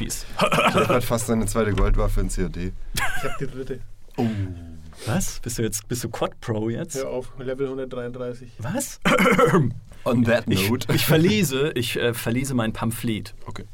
Profis. Jeff hat fast seine zweite Goldwaffe in COD. Ich hab die dritte. Was? Bist du jetzt bist du Quad Pro jetzt? Hör auf, Level 133. Was? On that Ich, note. ich verlese, ich äh, verlese mein Pamphlet. okay.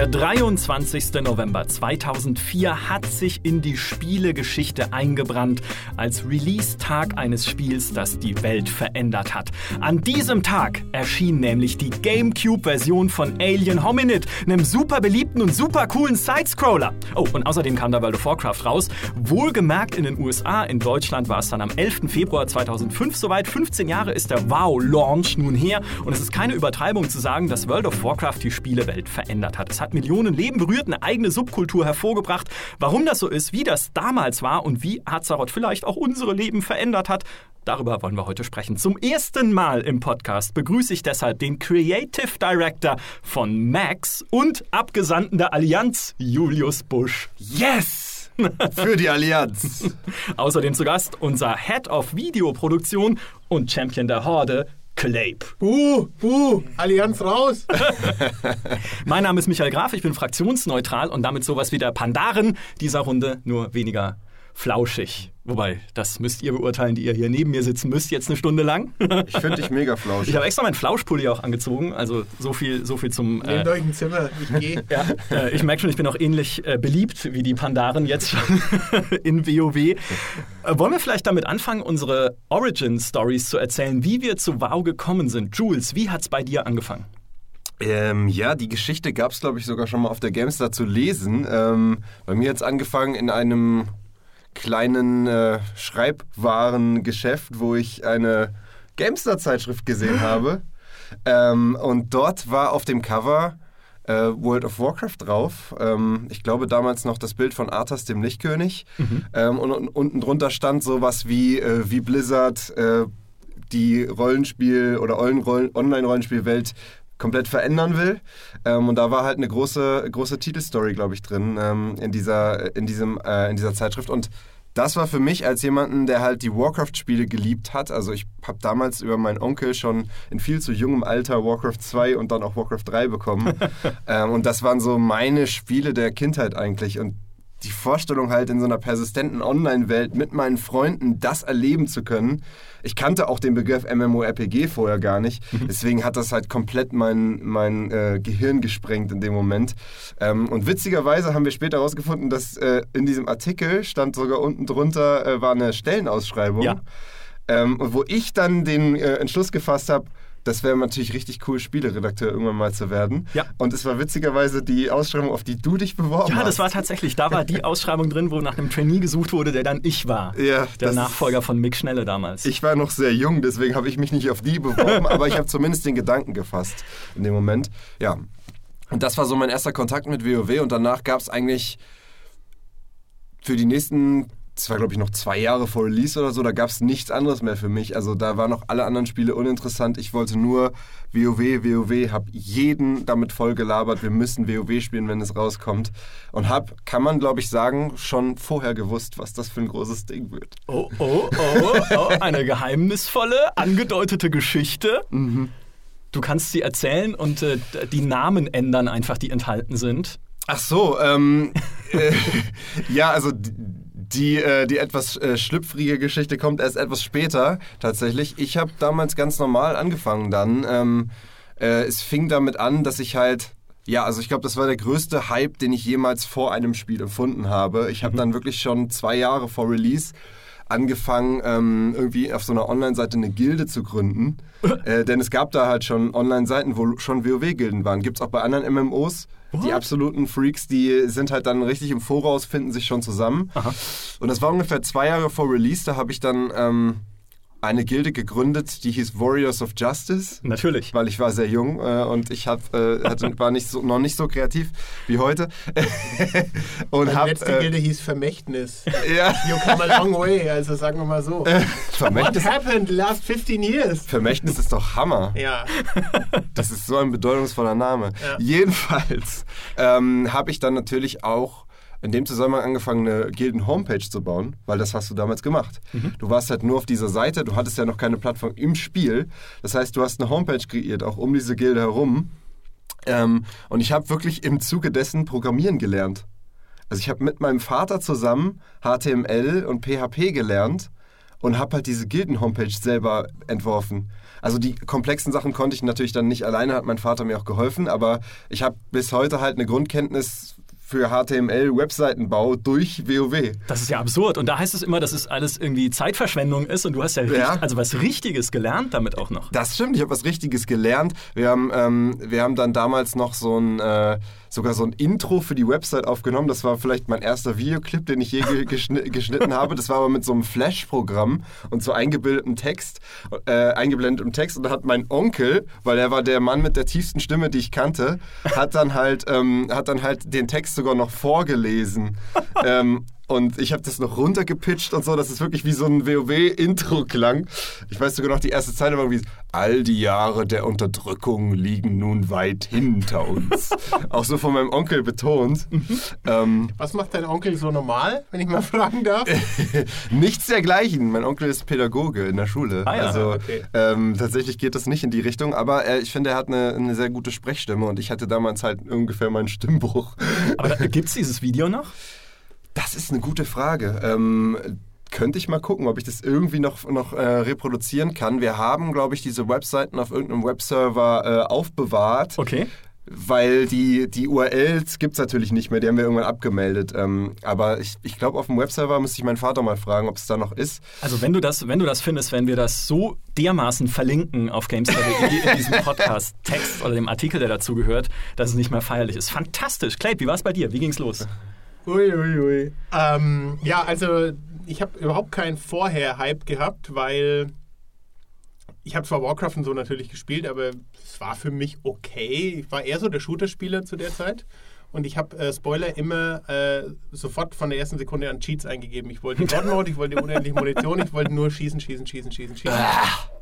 Der 23. November 2004 hat sich in die Spielegeschichte eingebrannt als Release-Tag eines Spiels, das die Welt verändert hat. An diesem Tag erschien nämlich die GameCube-Version von Alien Hominid, einem super beliebten und super coolen Sidescroller. Oh, und außerdem kam da World of Warcraft raus. Wohlgemerkt in den USA, in Deutschland war es dann am 11. Februar 2005 soweit. 15 Jahre ist der WoW-Launch nun her und es ist keine Übertreibung zu sagen, dass World of Warcraft die Spielewelt verändert hat. Es hat Millionen Leben berührt, eine eigene Subkultur hervorgebracht. Warum das so ist, wie das damals war und wie Azeroth vielleicht auch unsere Leben verändert hat, darüber wollen wir heute sprechen. Zum ersten Mal im Podcast begrüße ich deshalb den Creative Director von Max und Abgesandten der Allianz, Julius Busch. Yes! Für die Allianz. Außerdem zu Gast unser Head of Videoproduktion und Champion der Horde, Clape. Buh, buh, Allianz raus. Mein Name ist Michael Graf, ich bin fraktionsneutral und damit sowas wie der Pandaren dieser Runde, nur weniger flauschig. Wobei, das müsst ihr beurteilen, die ihr hier neben mir sitzen müsst, jetzt eine Stunde lang. Ich finde dich mega flauschig. Ich habe extra meinen Flauschpulli auch angezogen, also so viel, so viel zum... Nehmt Äh, euch ein Zimmer, ich gehe. ja, äh, ich merke schon, ich bin auch ähnlich äh, beliebt wie die Pandaren jetzt schon in WoW. Äh, wollen wir vielleicht damit anfangen, unsere Origin-Stories zu erzählen, wie wir zu WoW gekommen sind? Jules, wie hat's bei dir angefangen? Ähm, ja, die Geschichte gab es, glaube ich, sogar schon mal auf der Gamestar zu lesen. Ähm, bei mir hat es angefangen in einem kleinen äh, Schreibwarengeschäft, wo ich eine Gamestar-Zeitschrift gesehen habe. Ähm, und dort war auf dem Cover äh, World of Warcraft drauf. Ähm, ich glaube damals noch das Bild von Arthas, dem Lichtkönig. Ähm, und, und unten drunter stand sowas wie, äh, wie Blizzard äh, die Rollenspiel- oder Rollen- Online-Rollenspielwelt komplett verändern will. Ähm, und da war halt eine große, große Titelstory, glaube ich, drin ähm, in, dieser, in, diesem, äh, in dieser Zeitschrift. Und das war für mich als jemanden, der halt die Warcraft-Spiele geliebt hat. Also ich habe damals über meinen Onkel schon in viel zu jungem Alter Warcraft 2 und dann auch Warcraft 3 bekommen. ähm, und das waren so meine Spiele der Kindheit eigentlich. Und die Vorstellung halt in so einer persistenten Online-Welt mit meinen Freunden das erleben zu können. Ich kannte auch den Begriff MMORPG vorher gar nicht. Deswegen hat das halt komplett mein, mein äh, Gehirn gesprengt in dem Moment. Ähm, und witzigerweise haben wir später herausgefunden, dass äh, in diesem Artikel stand sogar unten drunter äh, war eine Stellenausschreibung. Ja. Ähm, und wo ich dann den äh, Entschluss gefasst habe, das wäre natürlich richtig cool, Spieleredakteur irgendwann mal zu werden. Ja. Und es war witzigerweise die Ausschreibung, auf die du dich beworben Ja, hast. das war tatsächlich, da war die Ausschreibung drin, wo nach einem Trainee gesucht wurde, der dann ich war. Ja, der Nachfolger von Mick Schnelle damals. Ich war noch sehr jung, deswegen habe ich mich nicht auf die beworben, aber ich habe zumindest den Gedanken gefasst in dem Moment. Ja. Und das war so mein erster Kontakt mit WoW und danach gab es eigentlich für die nächsten, das war glaube ich noch zwei Jahre vor Release oder so, da gab es nichts anderes mehr für mich. Also da waren noch alle anderen Spiele uninteressant. Ich wollte nur WoW, WoW, habe jeden damit voll gelabert, wir müssen WoW spielen, wenn es rauskommt. Und habe, kann man glaube ich sagen, schon vorher gewusst, was das für ein großes Ding wird. Oh, oh, oh, oh, eine geheimnisvolle, angedeutete Geschichte. Du kannst sie erzählen und äh, die Namen ändern einfach, die enthalten sind. Ach so, ähm, äh, ja, also die, äh, die etwas äh, schlüpfrige Geschichte kommt erst etwas später tatsächlich. Ich habe damals ganz normal angefangen dann. Ähm, äh, es fing damit an, dass ich halt, ja, also ich glaube, das war der größte Hype, den ich jemals vor einem Spiel empfunden habe. Ich habe dann wirklich schon zwei Jahre vor Release angefangen, ähm, irgendwie auf so einer Online-Seite eine Gilde zu gründen. äh, denn es gab da halt schon Online-Seiten, wo schon WoW-Gilden waren. Gibt es auch bei anderen MMOs. Die absoluten Freaks, die sind halt dann richtig im Voraus, finden sich schon zusammen. Und das war ungefähr zwei Jahre vor Release, da habe ich dann ähm, eine Gilde gegründet, die hieß Warriors of Justice Natürlich. weil ich war sehr jung äh, und ich hab, äh, hatte, war nicht so, noch nicht so kreativ wie heute. und Meine hab, letzte äh, Gilde hieß Vermächtnis. ja, You come a long way, also sagen wir mal so. What Vermächtnis, happened the last 15 years? Vermächtnis ist doch Hammer. Ja, Das ist so ein bedeutungsvoller Name. Ja. Jedenfalls ähm, habe ich dann natürlich auch in dem Zusammenhang angefangen, eine Gilden-Homepage zu bauen, weil das hast du damals gemacht. Du warst halt nur auf dieser Seite, du hattest ja noch keine Plattform im Spiel. Das heißt, du hast eine Homepage kreiert, auch um diese Gilde herum. Ähm, und ich habe wirklich im Zuge dessen Programmieren gelernt. Also ich habe mit meinem Vater zusammen HTML und PHP gelernt und habe halt diese Gilden-Homepage selber entworfen. Also die komplexen Sachen konnte ich natürlich dann nicht alleine, hat mein Vater mir auch geholfen, aber ich habe bis heute halt eine Grundkenntnis für HTML-Webseitenbau durch WoW. Das ist ja absurd. Und da heißt es immer, dass es alles irgendwie Zeitverschwendung ist und du hast ja, Ja. also was Richtiges gelernt damit auch noch. Das stimmt, ich habe was Richtiges gelernt. Wir haben, ähm, wir haben dann damals noch so ein, äh, sogar so ein Intro für die Website aufgenommen. Das war vielleicht mein erster Videoclip, den ich je ge geschni geschnitten habe. Das war aber mit so einem Flash-Programm und so eingebildetem Text, äh, eingeblendetem Text. Und da hat mein Onkel, weil er war der Mann mit der tiefsten Stimme, die ich kannte, hat dann halt, ähm, hat dann halt den Text sogar noch vorgelesen. ähm, und ich habe das noch runtergepitcht und so, dass es wirklich wie so ein WoW-Intro klang. Ich weiß sogar noch, die erste Zeile war wie All die Jahre der Unterdrückung liegen nun weit hinter uns. Auch so von meinem Onkel betont. ähm, Was macht dein Onkel so normal, wenn ich mal fragen darf? nichts dergleichen. Mein Onkel ist Pädagoge in der Schule. Ah ja, also okay. ähm, tatsächlich geht das nicht in die Richtung, aber äh, ich finde, er hat eine, eine sehr gute Sprechstimme und ich hatte damals halt ungefähr meinen Stimmbruch. Aber gibt es dieses Video noch? Das ist eine gute Frage. Ähm, könnte ich mal gucken, ob ich das irgendwie noch, noch äh, reproduzieren kann. Wir haben, glaube ich, diese Webseiten auf irgendeinem Webserver äh, aufbewahrt, Okay. weil die, die URLs gibt es natürlich nicht mehr, die haben wir irgendwann abgemeldet. Ähm, aber ich, ich glaube, auf dem Webserver müsste ich meinen Vater mal fragen, ob es da noch ist. Also wenn du das, wenn du das findest, wenn wir das so dermaßen verlinken auf GameStar.de in diesem Podcast-Text oder dem Artikel, der dazu gehört, dass es nicht mehr feierlich ist. Fantastisch. Clay, wie war es bei dir? Wie ging's los? Ui, ui, ui. Ähm, ja, also ich habe überhaupt keinen Vorher-Hype gehabt, weil ich habe zwar Warcraft und so natürlich gespielt, aber es war für mich okay. Ich war eher so der Shooter-Spieler zu der Zeit. Und ich habe äh, Spoiler immer äh, sofort von der ersten Sekunde an Cheats eingegeben. Ich wollte God Mode, ich wollte unendliche Munition, ich wollte nur schießen, schießen, schießen, schießen, schießen.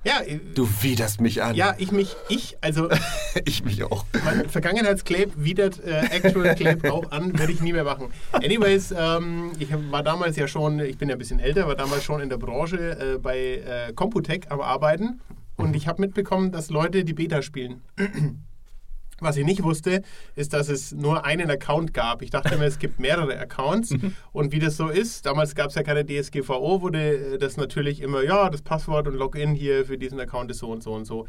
Ja, äh, Du widerst mich an. ja, ich mich, ich, also Ich mich auch. mein Vergangenheitscleb widert äh, Actual Clape auch an, würde ich nie mehr machen. Anyways, ähm, ich war damals ja schon, ich bin ja ein bisschen älter, war damals schon in der Branche äh, bei Computec am Arbeiten und ich habe mitbekommen, dass Leute die Beta spielen. Was ich nicht wusste, ist, dass es nur einen Account gab. Ich dachte mir, es gibt mehrere Accounts. Und wie das so ist, damals gab es ja keine DSGVO, wurde äh, das natürlich immer, ja, das Passwort und Login hier für diesen Account ist so und so und so.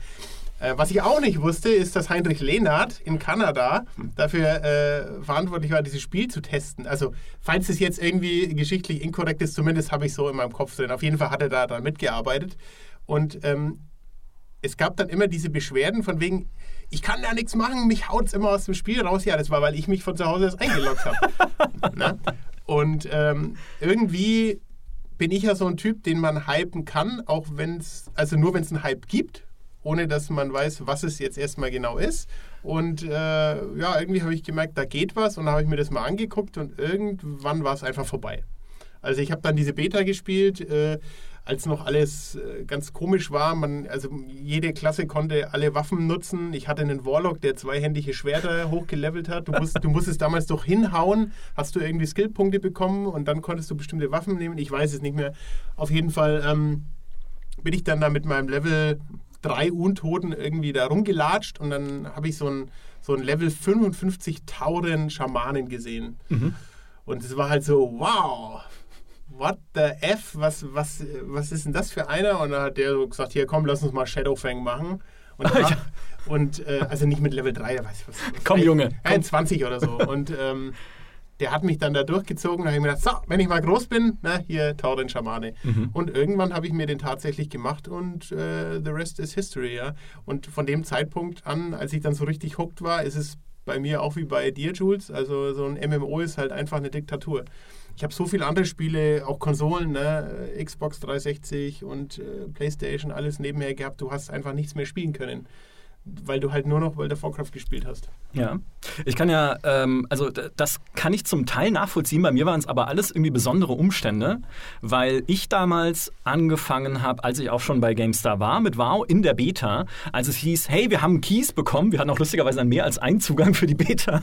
Äh, was ich auch nicht wusste, ist, dass Heinrich Lehnhardt in Kanada dafür äh, verantwortlich war, dieses Spiel zu testen. Also, falls es jetzt irgendwie geschichtlich inkorrekt ist, zumindest habe ich so in meinem Kopf drin. Auf jeden Fall hat er da dran mitgearbeitet. Und ähm, es gab dann immer diese Beschwerden von wegen, ich kann da nichts machen, mich haut es immer aus dem Spiel raus. Ja, das war, weil ich mich von zu Hause erst eingeloggt habe. Ne? Und ähm, irgendwie bin ich ja so ein Typ, den man hypen kann, auch wenn es, also nur wenn es einen Hype gibt, ohne dass man weiß, was es jetzt erstmal genau ist. Und äh, ja, irgendwie habe ich gemerkt, da geht was und dann habe ich mir das mal angeguckt und irgendwann war es einfach vorbei. Also ich habe dann diese Beta gespielt, äh, als noch alles äh, ganz komisch war. Man, also jede Klasse konnte alle Waffen nutzen. Ich hatte einen Warlock, der zweihändige Schwerter hochgelevelt hat. Du, musst, du musstest damals doch hinhauen, hast du irgendwie Skillpunkte bekommen und dann konntest du bestimmte Waffen nehmen. Ich weiß es nicht mehr. Auf jeden Fall ähm, bin ich dann da mit meinem Level 3 Untoten irgendwie da rumgelatscht und dann habe ich so ein, so ein Level 55 Tauren Schamanen gesehen. Und es war halt so, wow, what the F, was, was, was ist denn das für einer? Und dann hat der so gesagt, hier komm, lass uns mal Shadowfang machen. Und, Ah, ja. und äh, also nicht mit Level 3, weiß ich was. Komm, Junge, Ja, komm. 20 oder so. Und ähm, der hat mich dann da durchgezogen. Da habe ich mir gedacht, so, wenn ich mal groß bin, na, hier Tauren Schamane. Mhm. Und irgendwann habe ich mir den tatsächlich gemacht und äh, the rest is history, ja. Und von dem Zeitpunkt an, als ich dann so richtig hooked war, ist es bei mir auch wie bei dir, Jules. Also so ein MMO ist halt einfach eine Diktatur. Ich habe so viele andere Spiele, auch Konsolen, ne? Xbox 360 und äh, Playstation, alles nebenher gehabt. Du hast einfach nichts mehr spielen können. Weil du halt nur noch World of Warcraft gespielt hast. Ja, ich kann ja, ähm, also das kann ich zum Teil nachvollziehen. Bei mir waren es aber alles irgendwie besondere Umstände, weil ich damals angefangen habe, als ich auch schon bei GameStar war, mit WoW in der Beta, als es hieß, hey, wir haben Keys bekommen. Wir hatten auch lustigerweise dann mehr als einen Zugang für die Beta.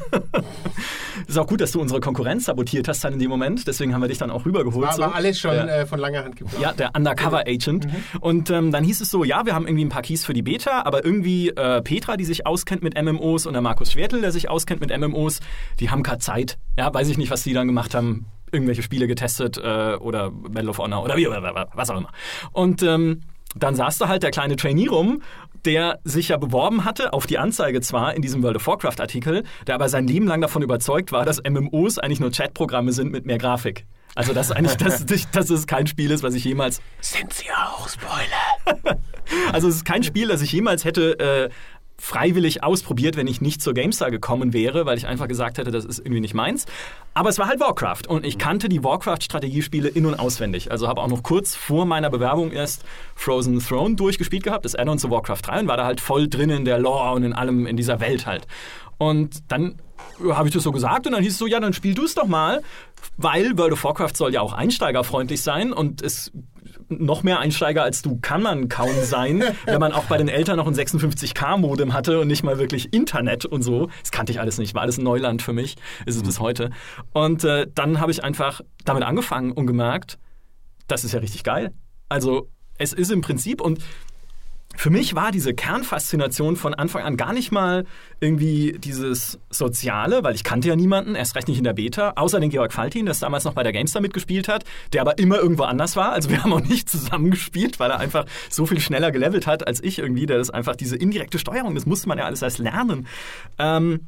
ist auch gut, dass du unsere Konkurrenz sabotiert hast dann in dem Moment. Deswegen haben wir dich dann auch rübergeholt. War, so. war alles schon Ja. äh, von langer Hand geplant. Ja, der Undercover Agent. Und ähm, dann hieß es so, ja, wir haben irgendwie ein paar Keys für die Beta, aber irgendwie äh, Petra, die sich auskennt mit MMOs und der Markus Schwertel, der sich auskennt mit MMOs, die haben keine Zeit. Ja, weiß ich nicht, was die dann gemacht haben. Irgendwelche Spiele getestet äh, oder Battle of Honor oder wie, was auch immer. Und ähm, dann saß da halt der kleine Trainee rum, der sich ja beworben hatte, auf die Anzeige zwar in diesem World of Warcraft-Artikel, der aber sein Leben lang davon überzeugt war, dass MMOs eigentlich nur Chatprogramme sind mit mehr Grafik. Also dass eigentlich das, dass es kein Spiel ist, was ich jemals Sind sie auch, Spoiler? also es ist kein Spiel, das ich jemals hätte äh, freiwillig ausprobiert, wenn ich nicht zur GameStar gekommen wäre, weil ich einfach gesagt hätte, das ist irgendwie nicht meins. Aber es war halt Warcraft und ich kannte die Warcraft-Strategiespiele in- und auswendig. Also habe auch noch kurz vor meiner Bewerbung erst Frozen Throne durchgespielt gehabt, das Add-on zu Warcraft 3 und war da halt voll drin in der Lore und in allem in dieser Welt halt. Und dann habe ich das so gesagt und dann hieß es so, ja, dann spiel du es doch mal, weil World of Warcraft soll ja auch einsteigerfreundlich sein und es noch mehr Einsteiger als du kann man kaum sein, wenn man auch bei den Eltern noch ein 56K-Modem hatte und nicht mal wirklich Internet und so. Das kannte ich alles nicht, war alles ein Neuland für mich, ist es bis heute. Und äh, dann habe ich einfach damit angefangen und gemerkt, das ist ja richtig geil. Also es ist im Prinzip und für mich war diese Kernfaszination von Anfang an gar nicht mal irgendwie dieses Soziale, weil ich kannte ja niemanden, erst recht nicht in der Beta, außer den Georg Faltin, der damals noch bei der GameStar mitgespielt hat, der aber immer irgendwo anders war. Also wir haben auch nicht zusammengespielt, weil er einfach so viel schneller gelevelt hat als ich irgendwie, der das einfach diese indirekte Steuerung, das musste man ja alles erst lernen. Ähm,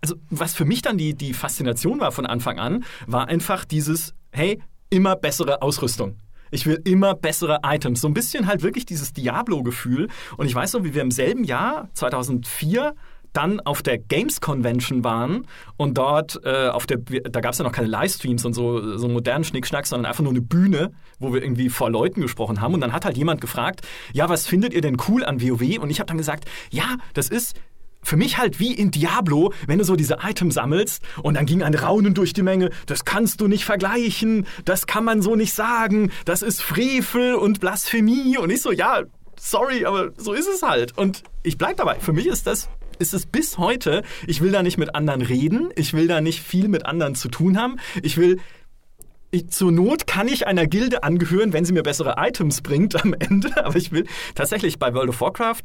also was für mich dann die, die Faszination war von Anfang an, war einfach dieses, hey, immer bessere Ausrüstung. Ich will immer bessere Items. So ein bisschen halt wirklich dieses Diablo-Gefühl. Und ich weiß noch, wie wir im selben Jahr, 2004, dann auf der Games Convention waren und dort äh, auf der, da gab es ja noch keine Livestreams und so, so modernen Schnickschnack, sondern einfach nur eine Bühne, wo wir irgendwie vor Leuten gesprochen haben. Und dann hat halt jemand gefragt, ja, was findet ihr denn cool an WoW? Und ich habe dann gesagt, ja, das ist für mich halt wie in Diablo, wenn du so diese Items sammelst und dann ging ein Raunen durch die Menge, das kannst du nicht vergleichen, das kann man so nicht sagen, das ist Frevel und Blasphemie. Und ich so, ja, sorry, aber so ist es halt. Und ich bleib dabei. Für mich ist das ist es bis heute, ich will da nicht mit anderen reden, ich will da nicht viel mit anderen zu tun haben, ich will ich, zur Not kann ich einer Gilde angehören, wenn sie mir bessere Items bringt am Ende, aber ich will tatsächlich bei World of Warcraft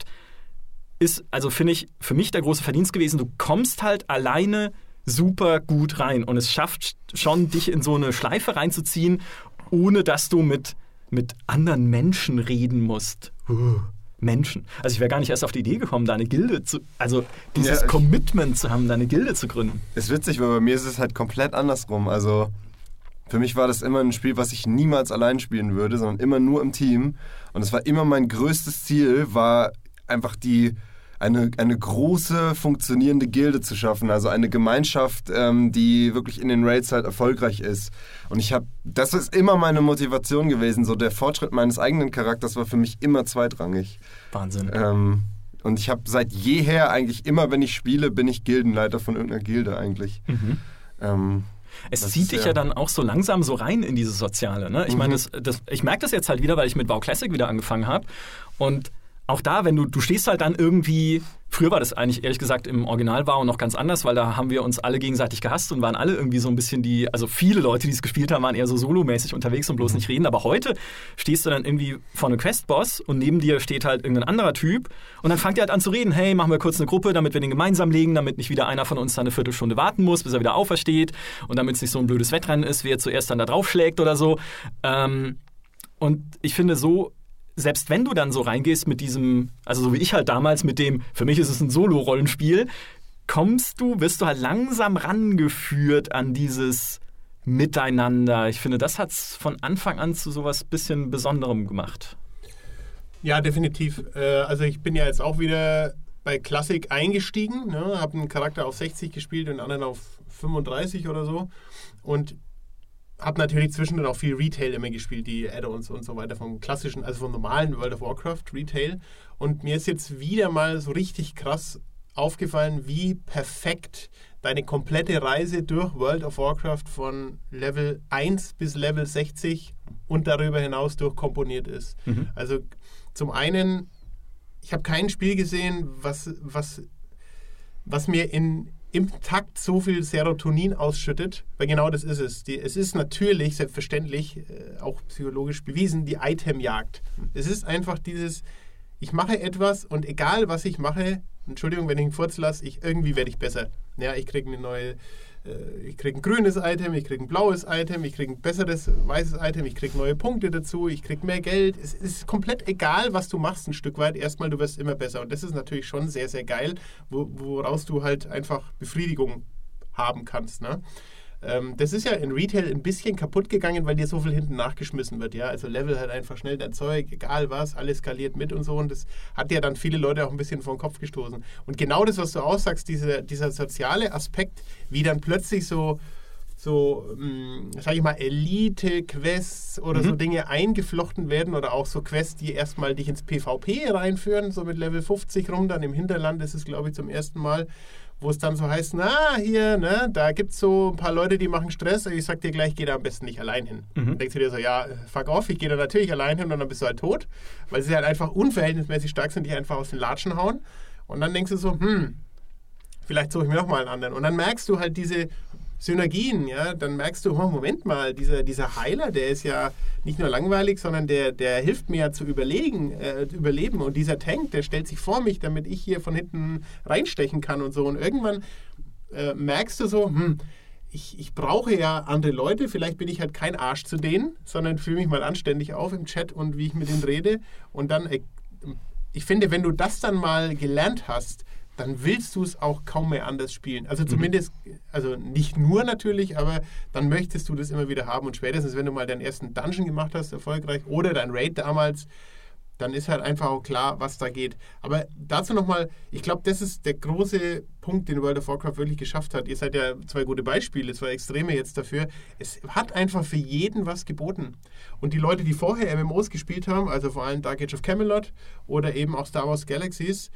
ist, also finde ich, für mich der große Verdienst gewesen, du kommst halt alleine super gut rein und es schafft schon, dich in so eine Schleife reinzuziehen, ohne dass du mit, mit anderen Menschen reden musst. Uh, Menschen. Also ich wäre gar nicht erst auf die Idee gekommen, da eine Gilde zu, also dieses Ja, Commitment zu haben, da eine Gilde zu gründen. Ist witzig, weil bei mir ist es halt komplett andersrum. Also für mich war das immer ein Spiel, was ich niemals allein spielen würde, sondern immer nur im Team. Und es war immer mein größtes Ziel, war einfach die eine, eine große funktionierende Gilde zu schaffen, also eine Gemeinschaft, ähm, die wirklich in den Raids halt erfolgreich ist. Und ich habe, das ist immer meine Motivation gewesen. So der Fortschritt meines eigenen Charakters war für mich immer zweitrangig. Wahnsinn. Ähm, und ich habe seit jeher eigentlich immer, wenn ich spiele, bin ich Gildenleiter von irgendeiner Gilde eigentlich. Ähm, Es Das zieht ist dich ja- ja dann auch so langsam so rein in dieses Soziale. Ne? Ich meine, das, das, ich merke das jetzt halt wieder, weil ich mit Wow Classic wieder angefangen habe. Und auch da, wenn du, du stehst halt dann irgendwie, früher war das eigentlich ehrlich gesagt im Original war und noch ganz anders, weil da haben wir uns alle gegenseitig gehasst und waren alle irgendwie so ein bisschen die, also viele Leute, die es gespielt haben, waren eher so solomäßig unterwegs und bloß nicht reden. Aber heute stehst du dann irgendwie vor einem Questboss und neben dir steht halt irgendein anderer Typ und dann fangt ihr halt an zu reden, hey, machen wir kurz eine Gruppe, damit wir den gemeinsam legen, damit nicht wieder einer von uns da eine Viertelstunde warten muss, bis er wieder aufersteht und damit es nicht so ein blödes Wettrennen ist, wer zuerst dann da draufschlägt oder so. Ähm, und ich finde so, selbst wenn du dann so reingehst mit diesem, also so wie ich halt damals mit dem, für mich ist es ein Solo-Rollenspiel, kommst du, wirst du halt langsam rangeführt an dieses Miteinander. Ich finde, das hat es von Anfang an zu sowas bisschen Besonderem gemacht. Ja, definitiv. Äh, also ich bin ja jetzt auch wieder bei Classic eingestiegen, ne? habe einen Charakter auf 60 gespielt und einen anderen auf 35 oder so und habe natürlich zwischendurch auch viel Retail immer gespielt, die Add-ons und so weiter vom klassischen, also vom normalen World of Warcraft Retail. Und mir ist jetzt wieder mal so richtig krass aufgefallen, wie perfekt deine komplette Reise durch World of Warcraft von Level 1 bis Level 60 und darüber hinaus durchkomponiert ist. Mhm. Also zum einen, ich habe kein Spiel gesehen, was, was, was mir in, im Takt so viel Serotonin ausschüttet, weil genau das ist es. Die, es ist natürlich, selbstverständlich, äh, auch psychologisch bewiesen, die Itemjagd. Es ist einfach dieses, ich mache etwas und egal was ich mache, Entschuldigung, wenn ich einen Furz lasse, ich, irgendwie werde ich besser. Ja, ich kriege eine neue, ich kriege ein grünes Item, ich kriege ein blaues Item, ich kriege ein besseres weißes Item, ich kriege neue Punkte dazu, ich kriege mehr Geld. Es ist komplett egal, was du machst, ein Stück weit. Erstmal, du wirst immer besser. Und das ist natürlich schon sehr, sehr geil, wo, woraus du halt einfach Befriedigung haben kannst. Ne? Ähm, das ist ja in Retail ein bisschen kaputt gegangen, weil dir so viel hinten nachgeschmissen wird. Ja? Also Level halt einfach schnell dein Zeug, egal was, alles skaliert mit und so. Und das hat ja dann viele Leute auch ein bisschen vor den Kopf gestoßen. Und genau das, was du aussagst, diese, dieser soziale Aspekt, wie dann plötzlich so so, hm, sag ich mal, Elite-Quests oder mhm. so Dinge eingeflochten werden oder auch so Quests, die erstmal dich ins PvP reinführen, so mit Level 50 rum, dann im Hinterland ist es, glaube ich, zum ersten Mal wo es dann so heißt, na, hier, ne, da gibt es so ein paar Leute, die machen Stress, ich sag dir gleich, geh da am besten nicht allein hin. Mhm. Dann denkst du dir so, ja, fuck off, ich gehe da natürlich allein hin und dann bist du halt tot, weil sie halt einfach unverhältnismäßig stark sind, die einfach aus den Latschen hauen. Und dann denkst du so, hm, vielleicht suche ich mir noch mal einen anderen. Und dann merkst du halt diese Synergien, ja, dann merkst du, oh, Moment mal, dieser, dieser Heiler, der ist ja nicht nur langweilig, sondern der, der hilft mir ja zu überlegen, äh, überleben. Und dieser Tank, der stellt sich vor mich, damit ich hier von hinten reinstechen kann und so. Und irgendwann äh, merkst du so, hm, ich, ich brauche ja andere Leute, vielleicht bin ich halt kein Arsch zu denen, sondern fühle mich mal anständig auf im Chat und wie ich mit denen rede. Und dann, äh, ich finde, wenn du das dann mal gelernt hast, dann willst du es auch kaum mehr anders spielen. Also mhm. zumindest, also nicht nur natürlich, aber dann möchtest du das immer wieder haben. Und spätestens, wenn du mal deinen ersten Dungeon gemacht hast, erfolgreich, oder dein Raid damals, dann ist halt einfach auch klar, was da geht. Aber dazu nochmal, ich glaube, das ist der große Punkt, den World of Warcraft wirklich geschafft hat. Ihr seid ja zwei gute Beispiele, war Extreme jetzt dafür. Es hat einfach für jeden was geboten. Und die Leute, die vorher MMOs gespielt haben, also vor allem Dark Age of Camelot oder eben auch Star Wars Galaxies,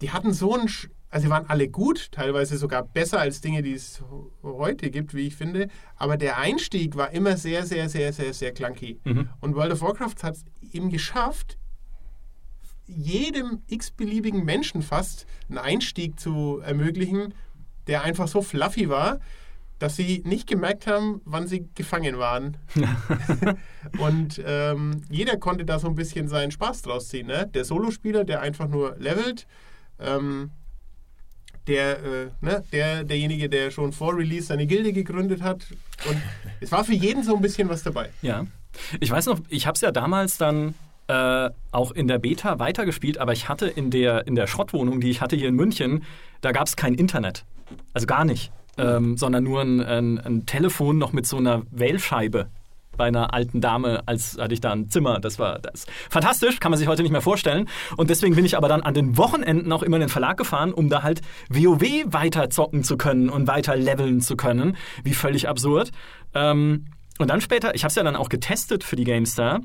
die hatten so ein, also sie waren alle gut, teilweise sogar besser als Dinge, die es heute gibt, wie ich finde. Aber der Einstieg war immer sehr, sehr, sehr, sehr, sehr clunky. Mhm. Und World of Warcraft hat es eben geschafft, jedem x-beliebigen Menschen fast einen Einstieg zu ermöglichen, der einfach so fluffy war, dass sie nicht gemerkt haben, wann sie gefangen waren. und ähm, jeder konnte da so ein bisschen seinen Spaß draus ziehen. Ne? Der Solospieler, der einfach nur levelt, ähm, der, äh, ne, der, derjenige, der schon vor Release seine Gilde gegründet hat. Und es war für jeden so ein bisschen was dabei. Ja. Ich weiß noch, ich habe es ja damals dann äh, auch in der Beta weitergespielt, aber ich hatte in der, in der Schrottwohnung, die ich hatte hier in München, da gab es kein Internet. Also gar nicht. Ähm, sondern nur ein, ein, ein Telefon noch mit so einer Wählscheibe bei einer alten Dame, als hatte ich da ein Zimmer. Das war das. fantastisch, kann man sich heute nicht mehr vorstellen. Und deswegen bin ich aber dann an den Wochenenden auch immer in den Verlag gefahren, um da halt WoW weiter zocken zu können und weiter leveln zu können. Wie völlig absurd. Ähm, und dann später, ich habe es ja dann auch getestet für die GameStar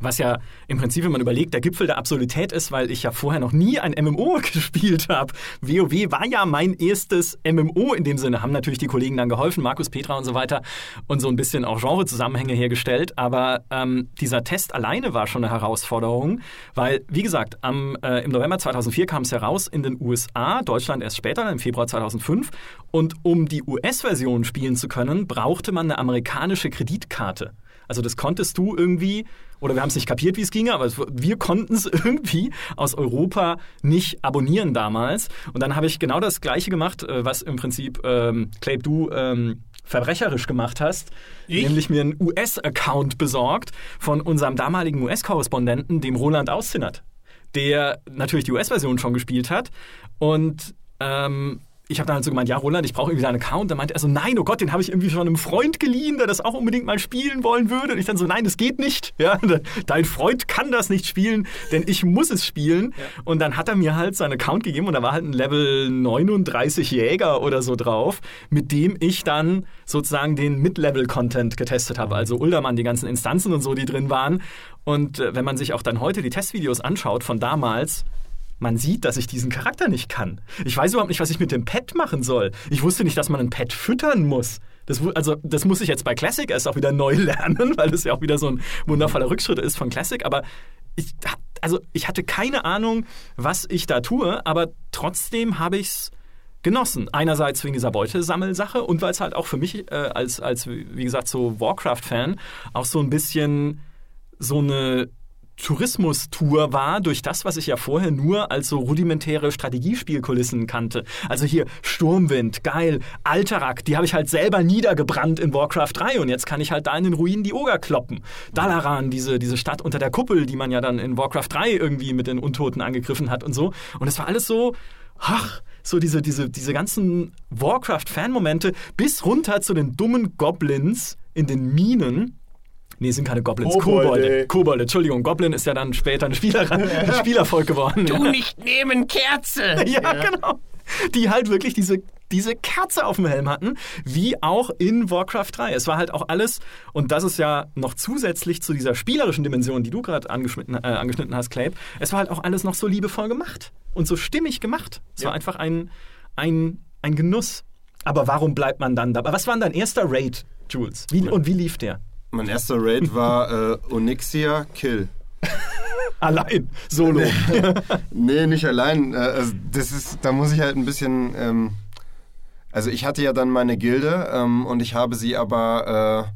was ja im Prinzip, wenn man überlegt, der Gipfel der Absolutität ist, weil ich ja vorher noch nie ein MMO gespielt habe. WoW war ja mein erstes MMO in dem Sinne. Haben natürlich die Kollegen dann geholfen, Markus, Petra und so weiter, und so ein bisschen auch Genrezusammenhänge hergestellt. Aber ähm, dieser Test alleine war schon eine Herausforderung, weil, wie gesagt, am, äh, im November 2004 kam es heraus in den USA, Deutschland erst später, im Februar 2005. Und um die US-Version spielen zu können, brauchte man eine amerikanische Kreditkarte. Also das konntest du irgendwie, oder wir haben es nicht kapiert, wie es ginge, aber wir konnten es irgendwie aus Europa nicht abonnieren damals. Und dann habe ich genau das Gleiche gemacht, äh, was im Prinzip ähm, Clape du ähm, verbrecherisch gemacht hast, ich? nämlich mir einen US-Account besorgt von unserem damaligen US-Korrespondenten, dem Roland Auszinnert, der natürlich die US-Version schon gespielt hat und ähm, ich habe dann halt so gemeint, ja, Roland, ich brauche irgendwie deinen Account. Dann meinte er so, nein, oh Gott, den habe ich irgendwie von einem Freund geliehen, der das auch unbedingt mal spielen wollen würde. Und ich dann so, nein, das geht nicht. Ja, dein Freund kann das nicht spielen, denn ich muss es spielen. Ja. Und dann hat er mir halt seinen Account gegeben und da war halt ein Level 39 Jäger oder so drauf, mit dem ich dann sozusagen den Mid-Level-Content getestet habe. Also Uldermann, die ganzen Instanzen und so, die drin waren. Und äh, wenn man sich auch dann heute die Testvideos anschaut von damals, man sieht, dass ich diesen Charakter nicht kann. Ich weiß überhaupt nicht, was ich mit dem Pet machen soll. Ich wusste nicht, dass man ein Pet füttern muss. Das, also, das muss ich jetzt bei Classic erst auch wieder neu lernen, weil das ja auch wieder so ein wundervoller Rückschritt ist von Classic. Aber ich, also, ich hatte keine Ahnung, was ich da tue, aber trotzdem habe ich es genossen. Einerseits wegen dieser Beutesammelsache und weil es halt auch für mich äh, als, als, wie gesagt, so Warcraft-Fan auch so ein bisschen so eine Tourismus-Tour war durch das, was ich ja vorher nur als so rudimentäre Strategiespielkulissen kannte. Also hier Sturmwind, geil, Alterak, die habe ich halt selber niedergebrannt in Warcraft 3 und jetzt kann ich halt da in den Ruinen die Oger kloppen. Dalaran, diese, diese Stadt unter der Kuppel, die man ja dann in Warcraft 3 irgendwie mit den Untoten angegriffen hat und so. Und es war alles so, ach, so diese, diese, diese ganzen Warcraft-Fan-Momente bis runter zu den dummen Goblins in den Minen Nee, sind keine Goblins. Kobolde. Kobolde, Entschuldigung. Goblin ist ja dann später ein, Spieler, ein Spielervolk geworden. Du ja. nicht nehmen, Kerze! ja, ja, genau. Die halt wirklich diese, diese Kerze auf dem Helm hatten, wie auch in Warcraft 3. Es war halt auch alles, und das ist ja noch zusätzlich zu dieser spielerischen Dimension, die du gerade angeschnitten, äh, angeschnitten hast, Clape, es war halt auch alles noch so liebevoll gemacht und so stimmig gemacht. Es ja. war einfach ein, ein, ein Genuss. Aber warum bleibt man dann dabei? Was war dein erster Raid, Jules? Wie, und wie lief der? Mein erster Raid war äh, Onyxia Kill. allein, solo. nee, nicht allein. Äh, also das ist, da muss ich halt ein bisschen. Ähm, also ich hatte ja dann meine Gilde ähm, und ich habe sie aber äh,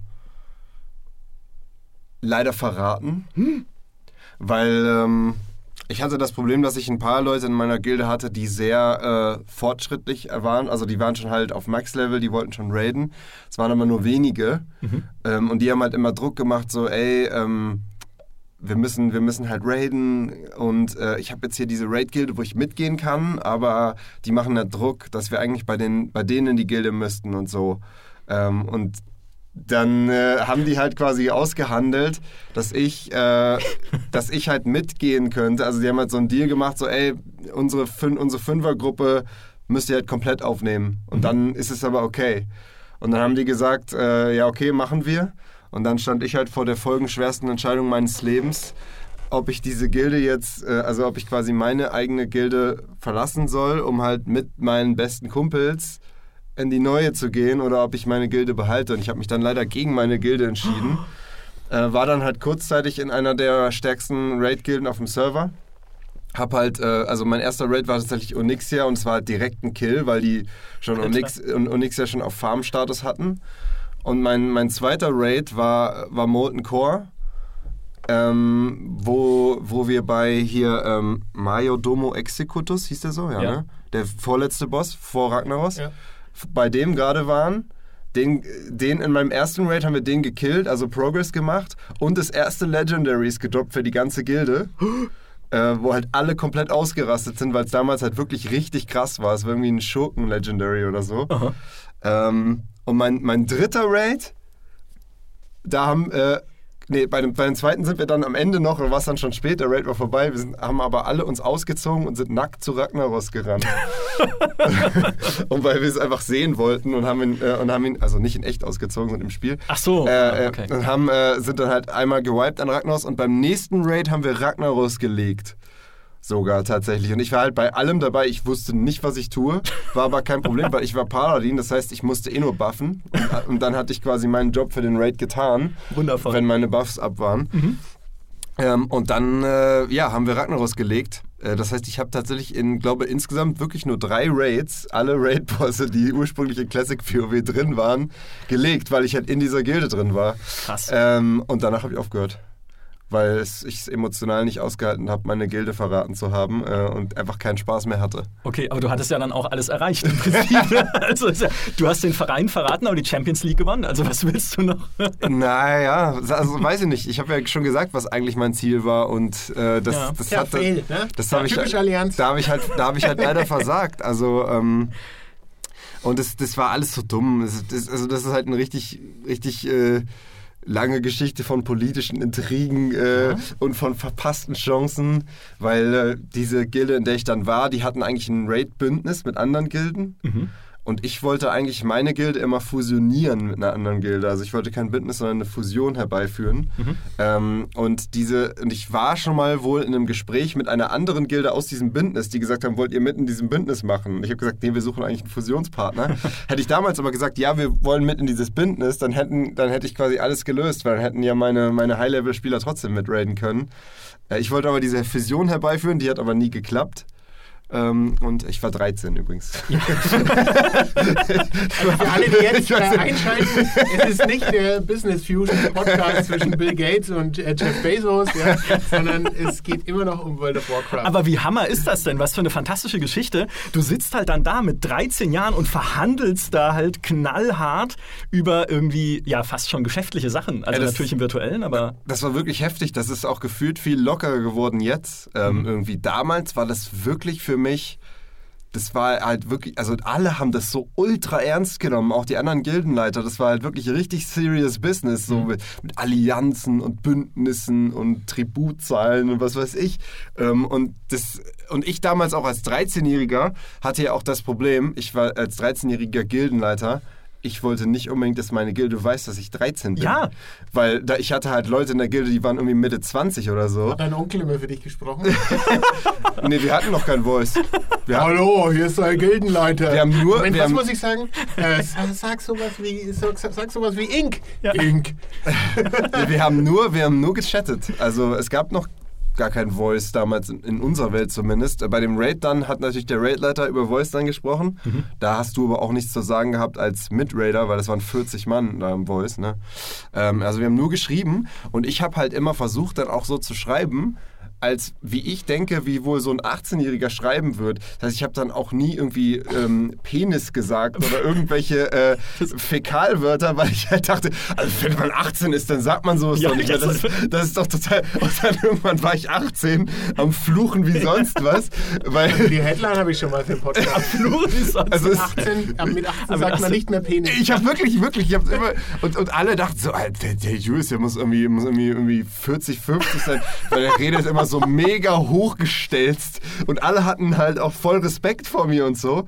leider verraten, hm? weil ähm, ich hatte das Problem, dass ich ein paar Leute in meiner Gilde hatte, die sehr äh, fortschrittlich waren. Also die waren schon halt auf Max-Level, die wollten schon raiden. Es waren aber nur wenige. Mhm. Ähm, und die haben halt immer Druck gemacht, so, ey, ähm, wir müssen, wir müssen halt raiden und äh, ich habe jetzt hier diese Raid-Gilde, wo ich mitgehen kann, aber die machen halt Druck, dass wir eigentlich bei, den, bei denen in die Gilde müssten und so. Ähm, und dann äh, haben die halt quasi ausgehandelt, dass ich, äh, dass ich halt mitgehen könnte. Also die haben halt so einen Deal gemacht, so ey, unsere, Fün unsere Fünfergruppe müsst ihr halt komplett aufnehmen. Und mhm. dann ist es aber okay. Und dann haben die gesagt, äh, ja okay, machen wir. Und dann stand ich halt vor der folgenschwersten Entscheidung meines Lebens, ob ich diese Gilde jetzt, äh, also ob ich quasi meine eigene Gilde verlassen soll, um halt mit meinen besten Kumpels in die neue zu gehen oder ob ich meine Gilde behalte. Und ich habe mich dann leider gegen meine Gilde entschieden. Äh, war dann halt kurzzeitig in einer der stärksten Raid-Gilden auf dem Server. Hab halt, äh, also mein erster Raid war tatsächlich Onyxia und es war halt direkt ein Kill, weil die schon Onyx, Onyxia schon auf Farm-Status hatten. Und mein, mein zweiter Raid war, war Molten Core. Ähm, wo, wo wir bei hier ähm, Mayo Domo Executus, hieß der so? Ja, ja. Ne? Der vorletzte Boss vor Ragnaros. Ja bei dem gerade waren. Den, den in meinem ersten Raid haben wir den gekillt, also Progress gemacht und das erste Legendaries gedroppt für die ganze Gilde. Äh, wo halt alle komplett ausgerastet sind, weil es damals halt wirklich richtig krass war. Es war irgendwie ein Schurken-Legendary oder so. Ähm, und mein, mein dritter Raid, da haben äh, Nee, bei dem, bei dem zweiten sind wir dann am Ende noch, war es dann schon spät, der Raid war vorbei, wir sind, haben aber alle uns ausgezogen und sind nackt zu Ragnaros gerannt. und weil wir es einfach sehen wollten und haben ihn, äh, und haben ihn, also nicht in echt ausgezogen, sondern im Spiel. Ach so, äh, äh, okay. Und haben, äh, sind dann halt einmal gewiped an Ragnaros und beim nächsten Raid haben wir Ragnaros gelegt sogar tatsächlich. Und ich war halt bei allem dabei. Ich wusste nicht, was ich tue, war aber kein Problem, weil ich war Paladin. Das heißt, ich musste eh nur buffen. Und, und dann hatte ich quasi meinen Job für den Raid getan. Wundervoll. Wenn meine Buffs ab waren. Mhm. Ähm, und dann, äh, ja, haben wir Ragnaros gelegt. Äh, das heißt, ich habe tatsächlich in, glaube insgesamt wirklich nur drei Raids, alle Raid-Bosse, die ursprünglich in Classic PoW drin waren, gelegt, weil ich halt in dieser Gilde drin war. Krass. Ähm, und danach habe ich aufgehört weil ich es emotional nicht ausgehalten habe, meine Gilde verraten zu haben äh, und einfach keinen Spaß mehr hatte. Okay, aber du hattest ja dann auch alles erreicht im Prinzip. Also, du hast den Verein verraten, aber die Champions League gewonnen. Also was willst du noch? naja, also weiß ich nicht. Ich habe ja schon gesagt, was eigentlich mein Ziel war und äh, das, ja. das ja, hat ne? das ja, habe ich, Allianz. da habe ich halt, da habe ich halt leider versagt. Also ähm, Und das, das war alles so dumm. Das, das, also das ist halt eine richtig, richtig äh, lange Geschichte von politischen Intrigen äh, und von verpassten Chancen, weil äh, diese Gilde, in der ich dann war, die hatten eigentlich ein Raid-Bündnis mit anderen Gilden. Und ich wollte eigentlich meine Gilde immer fusionieren mit einer anderen Gilde. Also ich wollte kein Bündnis, sondern eine Fusion herbeiführen. Ähm, und diese, und ich war schon mal wohl in einem Gespräch mit einer anderen Gilde aus diesem Bündnis, die gesagt haben, wollt ihr mit in diesem Bündnis machen? Und ich habe gesagt, nee, wir suchen eigentlich einen Fusionspartner. Hätte ich damals aber gesagt, ja, wir wollen mit in dieses Bündnis, dann hätten, dann hätte ich quasi alles gelöst, weil dann hätten ja meine, meine High-Level-Spieler trotzdem mitraiden können. Äh, Ich wollte aber diese Fusion herbeiführen, die hat aber nie geklappt. Ähm, und ich war 13 übrigens. Für alle, die jetzt äh, einschalten, es ist nicht der Business Fusion Podcast zwischen Bill Gates und äh, Jeff Bezos, ja, sondern es geht immer noch um World of Warcraft. Aber wie Hammer ist das denn? Was für eine fantastische Geschichte. Du sitzt halt dann da mit 13 Jahren und verhandelst da halt knallhart über irgendwie, ja, fast schon geschäftliche Sachen. Also Ja, das- natürlich im virtuellen, aber. Das war wirklich heftig. Das ist auch gefühlt viel lockerer geworden jetzt. Ähm, Irgendwie damals war das wirklich für mich. Das war halt wirklich, also alle haben das so ultra ernst genommen, auch die anderen Gildenleiter. Das war halt wirklich richtig serious Business, so mit, mit Allianzen und Bündnissen und Tributzahlen und was weiß ich. Ähm, und, das, und ich damals auch als 13-Jähriger hatte ja auch das Problem, ich war als 13-jähriger Gildenleiter, ich wollte nicht unbedingt, dass meine Gilde weiß, dass ich 13 bin. Ja. Weil da, ich hatte halt Leute in der Gilde, die waren irgendwie Mitte 20 oder so. Hat dein Onkel immer für dich gesprochen? Nee, wir hatten noch kein Voice. Wir hatten, Hallo, hier ist dein Gildenleiter. Wir haben nur- Moment, wir was haben- muss ich sagen? Äh, sag, sag sowas wie, sag, sag sowas wie Ink. Ink. nee, wir, haben nur, wir haben nur gechattet. Also es gab noch gar kein Voice damals, in, in unserer Welt zumindest. Bei dem Raid dann hat natürlich der Raidleiter über Voice dann gesprochen. Da hast du aber auch nichts zu sagen gehabt als Mitraider, weil das waren 40 Mann da im Voice. Ne? Ähm, also wir haben nur geschrieben und ich habe halt immer versucht, dann auch so zu schreiben, als wie ich denke, wie wohl so ein 18-Jähriger schreiben wird. Das heißt, ich habe dann auch nie irgendwie ähm, Penis gesagt oder irgendwelche äh, Fäkalwörter, weil ich halt dachte, also wenn man 18 ist, dann sagt man sowas Ja, doch nicht. Das, ist- das ist doch total. Und dann irgendwann war ich 18 am Fluchen wie sonst was, weil Die Headline habe ich schon mal für den Podcast. also es, 18, äh, mit 18 Aber sagt das- man nicht mehr Penis. ich habe wirklich, wirklich, ich habe immer und, und alle dachten so, der, der Julius, der muss irgendwie, muss irgendwie, irgendwie 40, 50 sein, weil der redet immer so mega hochgestelzt und alle hatten halt auch voll Respekt vor mir und so.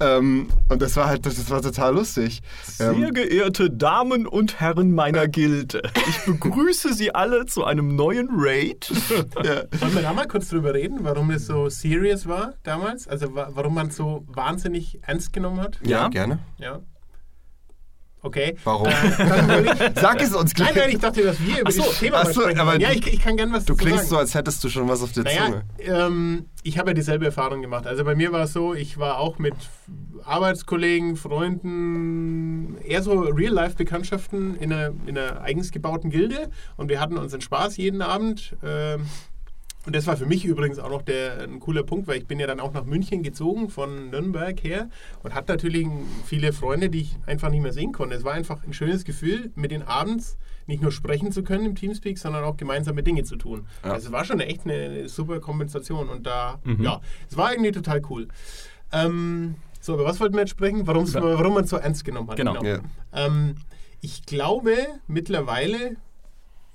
Ähm, und das war halt, das, das war total lustig. Sehr Ähm, geehrte Damen und Herren meiner Gilde, ich begrüße Sie alle zu einem neuen Raid. ja. Wollen wir da mal kurz drüber reden, warum es so serious war damals? Also wa warum man es so wahnsinnig ernst genommen hat? ja, Ja. gerne. Ja. Okay. Warum? Äh, Sag es uns nein, gleich. nein, ich dachte, dass wir über so, dieses Thema so, sprechen aber. Ja, ich, ich kann gern was Du klingst sagen. so, als hättest du schon was auf der Naja, Zunge. ähm, ich habe ja dieselbe Erfahrung gemacht. Also bei mir war es so, ich war auch mit Arbeitskollegen, Freunden, eher so Real-Life-Bekanntschaften in einer, in einer eigens gebauten Gilde und wir hatten unseren Spaß jeden Abend. Ähm, und das war für mich übrigens auch noch der, ein cooler Punkt, weil ich bin ja dann auch nach München gezogen von Nürnberg her und hatte natürlich viele Freunde, die ich einfach nicht mehr sehen konnte. Es war einfach ein schönes Gefühl, mit den abends nicht nur sprechen zu können im Teamspeak, sondern auch gemeinsame Dinge zu tun. Ja. Also es war schon echt eine super Kompensation und da, ja, es war irgendwie total cool. Ähm, so, über was wollten wir jetzt sprechen? Warum's, warum man es so ernst genommen hat. Genau. Ja. Ähm, ich glaube mittlerweile,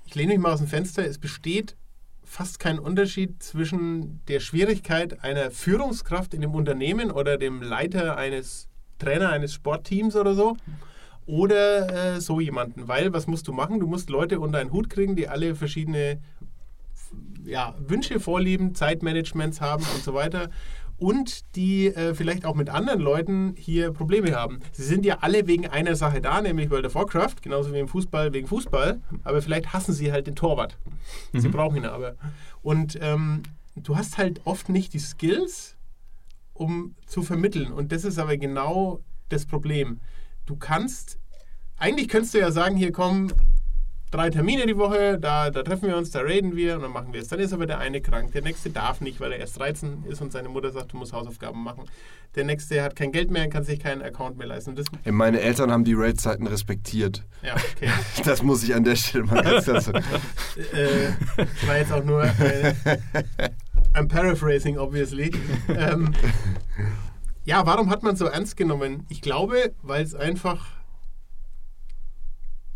ich lehne mich mal aus dem Fenster, es besteht fast kein Unterschied zwischen der Schwierigkeit einer Führungskraft in dem Unternehmen oder dem Leiter eines Trainer eines Sportteams oder so oder äh, so jemanden. Weil was musst du machen? Du musst Leute unter einen Hut kriegen, die alle verschiedene ja, Wünsche, Vorlieben, Zeitmanagements haben und so weiter. Und die äh, vielleicht auch mit anderen Leuten hier Probleme haben. Sie sind ja alle wegen einer Sache da, nämlich World of Warcraft, genauso wie im Fußball wegen Fußball. Aber vielleicht hassen sie halt den Torwart. Sie brauchen ihn aber. Und ähm, du hast halt oft nicht die Skills, um zu vermitteln. Und das ist aber genau das Problem. Du kannst, eigentlich könntest du ja sagen, hier kommen drei Termine die Woche, da, da treffen wir uns, da reden wir und dann machen wir es. Dann ist aber der eine krank, der nächste darf nicht, weil er erst 13 ist und seine Mutter sagt, du musst Hausaufgaben machen. Der nächste hat kein Geld mehr und kann sich keinen Account mehr leisten. Das, Meine Eltern haben die Raid-Zeiten respektiert. ja, okay. Das muss ich an der Stelle mal ganz sagen. äh, das war jetzt auch nur. Äh, I'm paraphrasing, obviously. Ähm, ja, warum hat man so ernst genommen? Ich glaube, weil es einfach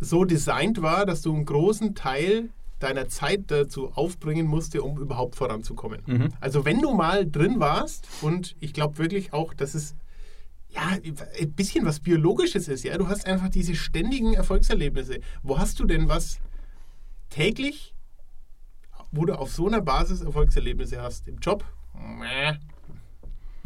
so designt war, dass du einen großen Teil deiner Zeit dazu aufbringen musste, um überhaupt voranzukommen. Mhm. Also wenn du mal drin warst und ich glaube wirklich auch, dass es ja, ein bisschen was Biologisches ist, ja. Du hast einfach diese ständigen Erfolgserlebnisse. Wo hast du denn was täglich, wo du auf so einer Basis Erfolgserlebnisse hast? Im Job? Mäh.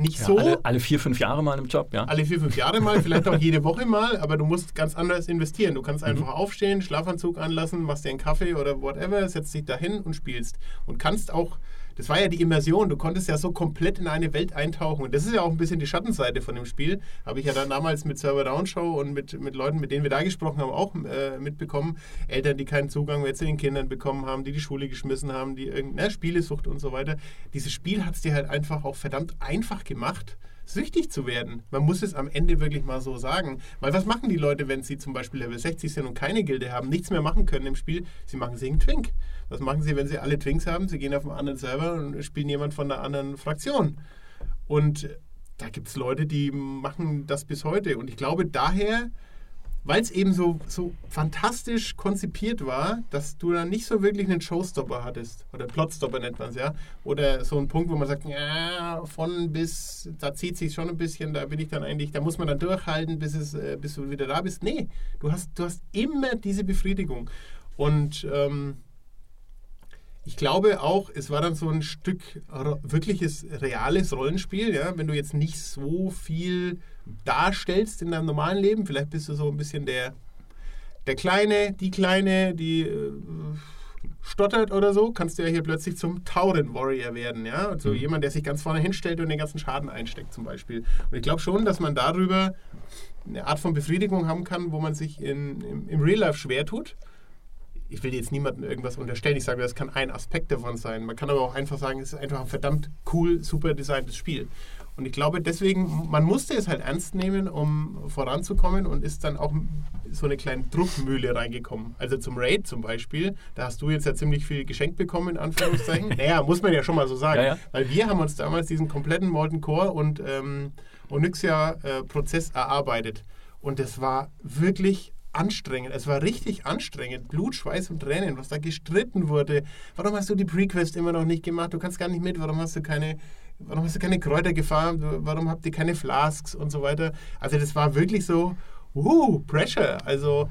Nicht Ja, so. alle, alle vier, fünf Jahre mal im Job, ja. Alle vier, fünf Jahre mal, vielleicht auch jede Woche mal, aber du musst ganz anders investieren. Du kannst einfach aufstehen, Schlafanzug anlassen, machst dir einen Kaffee oder whatever, setzt dich dahin und spielst. Und kannst auch, das war ja die Immersion, du konntest ja so komplett in eine Welt eintauchen. Und das ist ja auch ein bisschen die Schattenseite von dem Spiel. Habe ich ja dann damals mit Server Down Show und mit, mit Leuten, mit denen wir da gesprochen haben, auch äh, mitbekommen. Eltern, die keinen Zugang mehr zu den Kindern bekommen haben, die die Schule geschmissen haben, die irgendeine Spielesucht und so weiter. Dieses Spiel hat es dir halt einfach auch verdammt einfach gemacht süchtig zu werden. Man muss es am Ende wirklich mal so sagen. Weil was machen die Leute, wenn sie zum Beispiel Level 60 sind und keine Gilde haben, nichts mehr machen können im Spiel? Sie machen einen Twink. Was machen sie, wenn sie alle Twinks haben? Sie gehen auf einen anderen Server und spielen jemand von einer anderen Fraktion. Und da gibt es Leute, die machen das bis heute. Und ich glaube daher, weil es eben so, so fantastisch konzipiert war, dass du dann nicht so wirklich einen Showstopper hattest. Oder Plotstopper nennt man es, ja. Oder so ein Punkt, wo man sagt, ja, von bis, da zieht sich schon ein bisschen, da bin ich dann eigentlich, da muss man dann durchhalten, bis, es, äh, bis du wieder da bist. Nee, du hast, du hast immer diese Befriedigung. Und ähm, ich glaube auch, es war dann so ein Stück wirkliches, reales Rollenspiel. Ja? Wenn du jetzt nicht so viel darstellst in deinem normalen Leben, vielleicht bist du so ein bisschen der, der Kleine, die Kleine, die äh, stottert oder so, kannst du ja hier plötzlich zum Tauren-Warrior werden. Ja? Also jemand, der sich ganz vorne hinstellt und den ganzen Schaden einsteckt zum Beispiel. Und ich glaube schon, dass man darüber eine Art von Befriedigung haben kann, wo man sich in, im, im Real Life schwer tut ich will jetzt niemandem irgendwas unterstellen. Ich sage, das kann ein Aspekt davon sein. Man kann aber auch einfach sagen, es ist einfach ein verdammt cool, super designtes Spiel. Und ich glaube, deswegen, man musste es halt ernst nehmen, um voranzukommen und ist dann auch so eine kleine Druckmühle reingekommen. Also zum Raid zum Beispiel, da hast du jetzt ja ziemlich viel geschenkt bekommen, in Anführungszeichen. naja, muss man ja schon mal so sagen. Ja, ja. Weil wir haben uns damals diesen kompletten Molten Core und ähm, Onyxia-Prozess erarbeitet. Und das war wirklich anstrengend. Es war richtig anstrengend. Blut, Schweiß und Tränen, was da gestritten wurde. Warum hast du die Prequest immer noch nicht gemacht? Du kannst gar nicht mit. Warum hast du keine, warum hast du keine Kräuter gefarmt? Warum habt ihr keine Flasks und so weiter? Also das war wirklich so, uh, Pressure. Also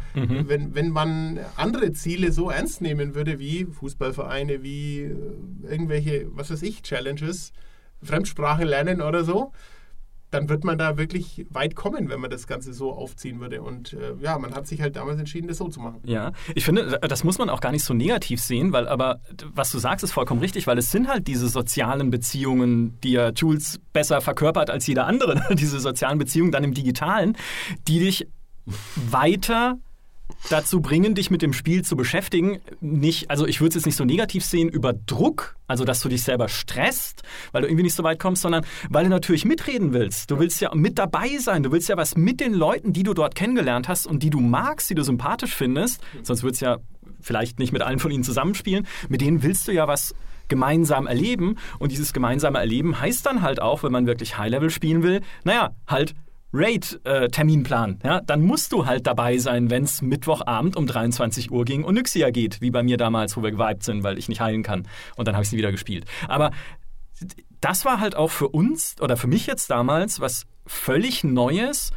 wenn, wenn man andere Ziele so ernst nehmen würde wie Fußballvereine, wie äh, irgendwelche, was weiß ich, Challenges, Fremdsprache lernen oder so, dann wird man da wirklich weit kommen, wenn man das Ganze so aufziehen würde. Und äh, ja, man hat sich halt damals entschieden, das so zu machen. Ja, ich finde, das muss man auch gar nicht so negativ sehen, weil aber was du sagst, ist vollkommen richtig, weil es sind halt diese sozialen Beziehungen, die ja Jules besser verkörpert als jeder andere, diese sozialen Beziehungen dann im Digitalen, die dich weiter dazu bringen, dich mit dem Spiel zu beschäftigen. Nicht, also ich würde es jetzt nicht so negativ sehen über Druck, also dass du dich selber stresst, weil du irgendwie nicht so weit kommst, sondern weil du natürlich mitreden willst. Du willst ja mit dabei sein, du willst ja was mit den Leuten, die du dort kennengelernt hast und die du magst, die du sympathisch findest, sonst würdest du ja vielleicht nicht mit allen von ihnen zusammenspielen, mit denen willst du ja was gemeinsam erleben und dieses gemeinsame Erleben heißt dann halt auch, wenn man wirklich High-Level spielen will, naja, halt Raid-Terminplan. ja, dann musst du halt dabei sein, wenn es Mittwochabend um 23 Uhr gegen Onyxia geht, wie bei mir damals, wo wir gewiped sind, weil ich nicht heilen kann. Und dann habe ich sie wieder gespielt. Aber das war halt auch für uns oder für mich jetzt damals was völlig Neues,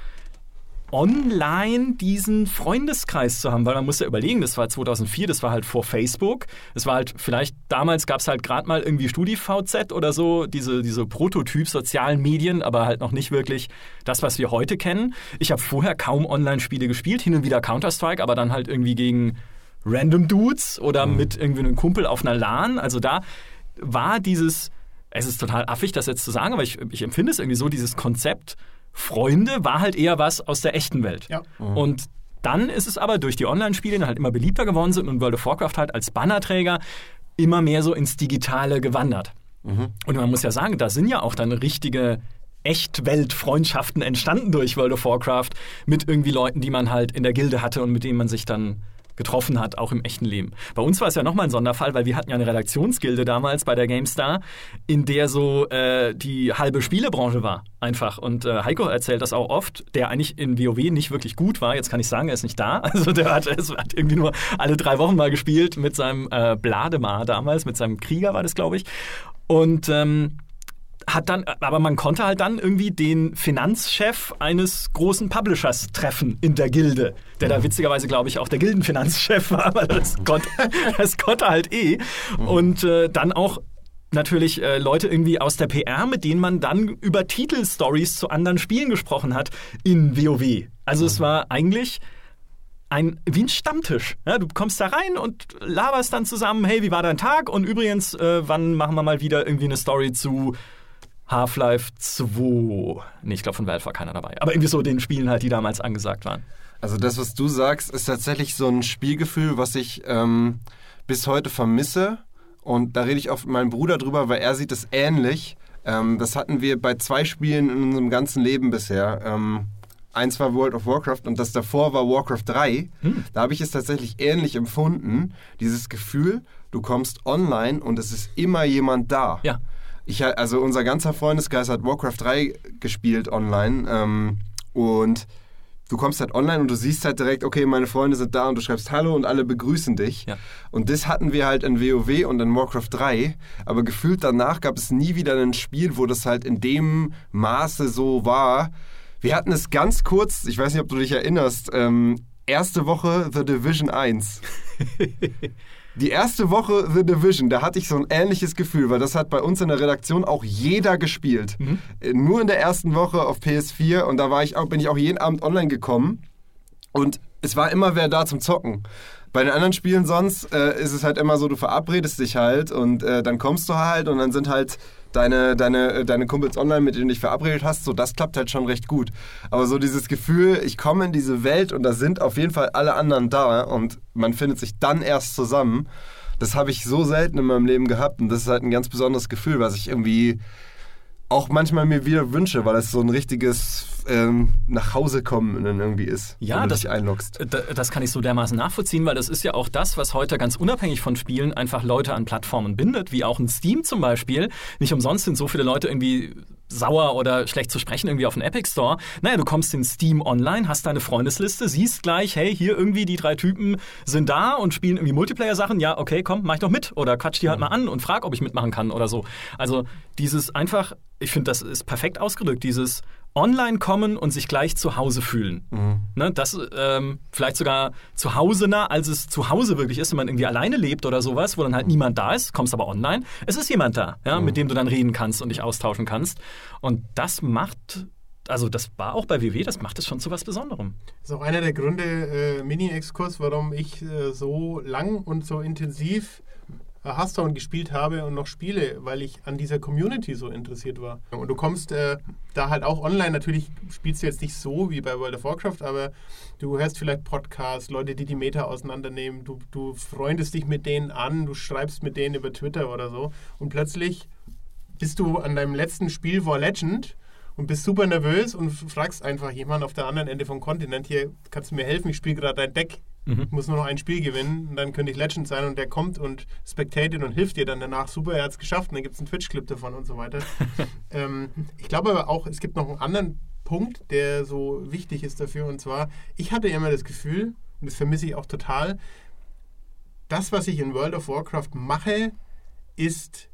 online diesen Freundeskreis zu haben, weil man muss ja überlegen, das war 2004, das war halt vor Facebook, es war halt vielleicht, damals gab es halt gerade mal irgendwie StudiVZ oder so, diese, diese Prototyp-sozialen Medien, aber halt noch nicht wirklich das, was wir heute kennen. Ich habe vorher kaum Online-Spiele gespielt, hin und wieder Counter-Strike, aber dann halt irgendwie gegen random Dudes oder mit irgendwie einem Kumpel auf einer LAN, also da war dieses, es ist total affig, das jetzt zu sagen, aber ich, ich empfinde es irgendwie so, dieses Konzept, Freunde war halt eher was aus der echten Welt. Ja. Und dann ist es aber durch die Online-Spiele die halt immer beliebter geworden sind und World of Warcraft halt als Bannerträger immer mehr so ins Digitale gewandert. Und man muss ja sagen, da sind ja auch dann richtige Echtwelt-Freundschaften entstanden durch World of Warcraft mit irgendwie Leuten, die man halt in der Gilde hatte und mit denen man sich dann getroffen hat, auch im echten Leben. Bei uns war es ja nochmal ein Sonderfall, weil wir hatten ja eine Redaktionsgilde damals bei der GameStar, in der so äh, die halbe Spielebranche war, einfach. Und äh, Heiko erzählt das auch oft, der eigentlich in WoW nicht wirklich gut war. Jetzt kann ich sagen, er ist nicht da. Also der hat, hat irgendwie nur alle drei Wochen mal gespielt mit seinem äh, Blademar damals, mit seinem Krieger war das, glaube ich. Und ähm, hat dann, aber man konnte halt dann irgendwie den Finanzchef eines großen Publishers treffen in der Gilde, der da witzigerweise, glaube ich, auch der Gildenfinanzchef war, aber das konnte, das konnte halt eh. Und äh, dann auch natürlich äh, Leute irgendwie aus der PR, mit denen man dann über Titelstories zu anderen Spielen gesprochen hat in WoW. Also es war eigentlich ein, wie ein Stammtisch. Ja, du kommst da rein und laberst dann zusammen, hey, wie war dein Tag? Und übrigens, äh, wann machen wir mal wieder irgendwie eine Story zu Half-Life 2? Nee, ich glaube, von Valve war keiner dabei. Aber irgendwie so den Spielen halt, die damals angesagt waren. Also das, was du sagst, ist tatsächlich so ein Spielgefühl, was ich ähm, bis heute vermisse. Und da rede ich auch mit meinem Bruder drüber, weil er sieht es ähnlich. Ähm, das hatten wir bei zwei Spielen in unserem ganzen Leben bisher. Ähm, eins war World of Warcraft und das davor war Warcraft 3. Hm. Da habe ich es tatsächlich ähnlich empfunden. Dieses Gefühl, du kommst online und es ist immer jemand da. Ja. Ich, also unser ganzer Freundeskreis hat Warcraft 3 gespielt online ähm, und du kommst halt online und du siehst halt direkt, okay, meine Freunde sind da und du schreibst Hallo und alle begrüßen dich. Ja. Und das hatten wir halt in WoW und in Warcraft 3, aber gefühlt danach gab es nie wieder ein Spiel, wo das halt in dem Maße so war. Wir hatten es ganz kurz, ich weiß nicht, ob du dich erinnerst, ähm, erste Woche The Division 1. Die erste Woche The Division, da hatte ich so ein ähnliches Gefühl, weil das hat bei uns in der Redaktion auch jeder gespielt. Äh, Nur in der ersten Woche auf PS4 und da war ich auch, bin ich auch jeden Abend online gekommen und es war immer wer da zum Zocken. Bei den anderen Spielen sonst äh, ist es halt immer so, du verabredest dich halt und äh, dann kommst du halt und dann sind halt deine, deine, äh, deine Kumpels online, mit denen du dich verabredet hast. So, das klappt halt schon recht gut. Aber so dieses Gefühl, ich komme in diese Welt und da sind auf jeden Fall alle anderen da und man findet sich dann erst zusammen. Das habe ich so selten in meinem Leben gehabt und das ist halt ein ganz besonderes Gefühl, was ich irgendwie auch manchmal mir wieder wünsche, weil es so ein richtiges ähm, nach Hause kommen dann irgendwie ist, Ja, wenn du das- dich einloggst. Das kann ich so dermaßen nachvollziehen, weil das ist ja auch das, was heute ganz unabhängig von Spielen einfach Leute an Plattformen bindet, wie auch ein Steam zum Beispiel. Nicht umsonst sind so viele Leute irgendwie sauer oder schlecht zu sprechen irgendwie auf den Epic Store. Naja, du kommst in Steam online, hast deine Freundesliste, siehst gleich, hey, hier irgendwie die drei Typen sind da und spielen irgendwie Multiplayer-Sachen. Ja, okay, komm, mach ich doch mit. Oder quatsch die halt mal an und frag, ob ich mitmachen kann oder so. Also dieses einfach, ich finde, das ist perfekt ausgedrückt, dieses online kommen und sich gleich zu Hause fühlen. Ne, das ähm, vielleicht sogar zu Hause nah, als es zu Hause wirklich ist, wenn man irgendwie alleine lebt oder sowas, wo dann halt niemand da ist, kommst aber online. Es ist jemand da, ja, mit dem du dann reden kannst und dich austauschen kannst. Und das macht, also das war auch bei WW, das macht es schon zu was Besonderem. Das ist auch einer der Gründe, äh, Mini-Exkurs, warum ich äh, so lang und so intensiv äh, Hearthstone gespielt habe und noch spiele, weil ich an dieser Community so interessiert war. Und du kommst äh, da halt auch online, natürlich spielst du jetzt nicht so wie bei World of Warcraft, aber du hörst vielleicht Podcasts, Leute, die die Meta auseinandernehmen, du, du freundest dich mit denen an, du schreibst mit denen über Twitter oder so. Und plötzlich bist du an deinem letzten Spiel War Legend und bist super nervös und fragst einfach jemanden auf der anderen Ende vom Kontinent, hier, kannst du mir helfen, ich spiele gerade dein Deck, ich muss nur noch ein Spiel gewinnen und dann könnte ich Legend sein und der kommt und spectatet und hilft dir dann danach, super, er hat es geschafft und dann gibt es einen Twitch-Clip davon und so weiter. ähm, ich glaube aber auch, es gibt noch einen anderen Punkt, der so wichtig ist dafür und zwar, ich hatte immer das Gefühl, und das vermisse ich auch total, das, was ich in World of Warcraft mache, ist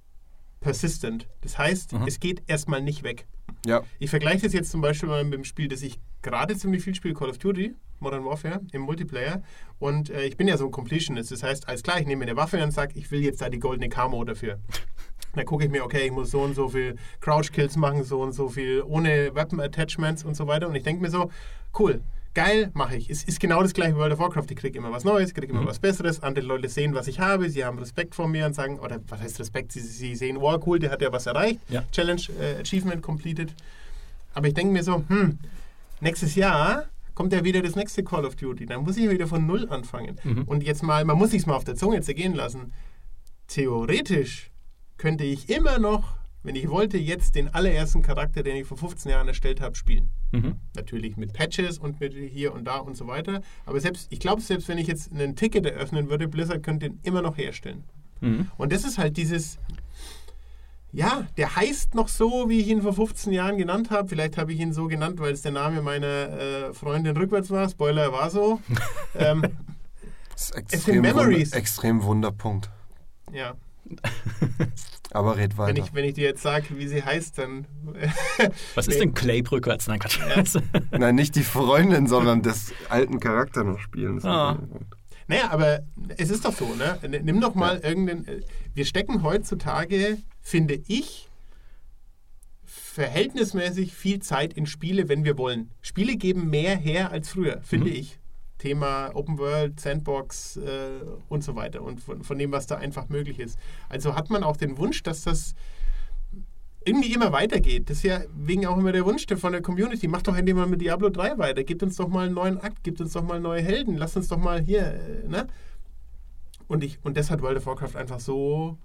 persistent. Das heißt, Mhm. es geht erstmal nicht weg. Ja. Ich vergleiche das jetzt zum Beispiel mal mit dem Spiel, das ich gerade ziemlich viel spiele, Call of Duty, Modern Warfare, im Multiplayer. Und äh, ich bin ja so ein Completionist. Das heißt, alles klar, ich nehme mir eine Waffe und sage, ich will jetzt da die goldene Camo dafür. Dann gucke ich mir, okay, ich muss so und so viel Crouch-Kills machen, so und so viel ohne Weapon-Attachments und so weiter. Und ich denke mir so, cool, geil, mache ich. Es ist genau das gleiche wie World of Warcraft. Ich kriege immer was Neues, ich kriege immer was Besseres. Andere Leute sehen, was ich habe, sie haben Respekt vor mir und sagen, oder was heißt Respekt? Sie, sie sehen, oh cool, der hat ja was erreicht. Ja. Challenge, äh, Achievement completed. Aber ich denke mir so, hm, nächstes Jahr kommt ja wieder das nächste Call of Duty. Dann muss ich wieder von Null anfangen. Und jetzt mal, man muss sich mal auf der Zunge zergehen lassen. Theoretisch könnte ich immer noch, wenn ich wollte, jetzt den allerersten Charakter, den ich vor 15 Jahren erstellt habe, spielen. Mhm. Natürlich mit Patches und mit hier und da und so weiter. Aber selbst, ich glaube, selbst wenn ich jetzt ein Ticket eröffnen würde, Blizzard könnte den immer noch herstellen. Mhm. Und das ist halt dieses, ja, der heißt noch so, wie ich ihn vor 15 Jahren genannt habe. Vielleicht habe ich ihn so genannt, weil es der Name meiner äh, Freundin rückwärts war. Spoiler war so. ähm, Das ist sind extrem, Memories. Wunder, extrem Wunderpunkt. ja, Aber red wenn weiter. ich, wenn ich dir jetzt sage, wie sie heißt, dann. Was ist denn Clay rückwärts? Nein, Quatsch. Nein, nicht die Freundin, sondern des alten Charakter noch spielen. Ah. Naja, aber es ist doch so, ne? Nimm doch mal irgendeinen. äh, Wir stecken heutzutage, finde ich, verhältnismäßig viel Zeit in Spiele, wenn wir wollen. Spiele geben mehr her als früher, finde Mhm. ich. Thema Open World, Sandbox äh, und so weiter und von, von dem, was da einfach möglich ist. Also hat man auch den Wunsch, dass das irgendwie immer weitergeht. Das ist ja wegen auch immer der Wunsch der- von der Community. Macht doch endlich mal mit Diablo 3 weiter. Gebt uns doch mal einen neuen Akt, gebt uns doch mal neue Helden. Lasst uns doch mal hier, äh, ne? Und, ich, und das hat World of Warcraft einfach so,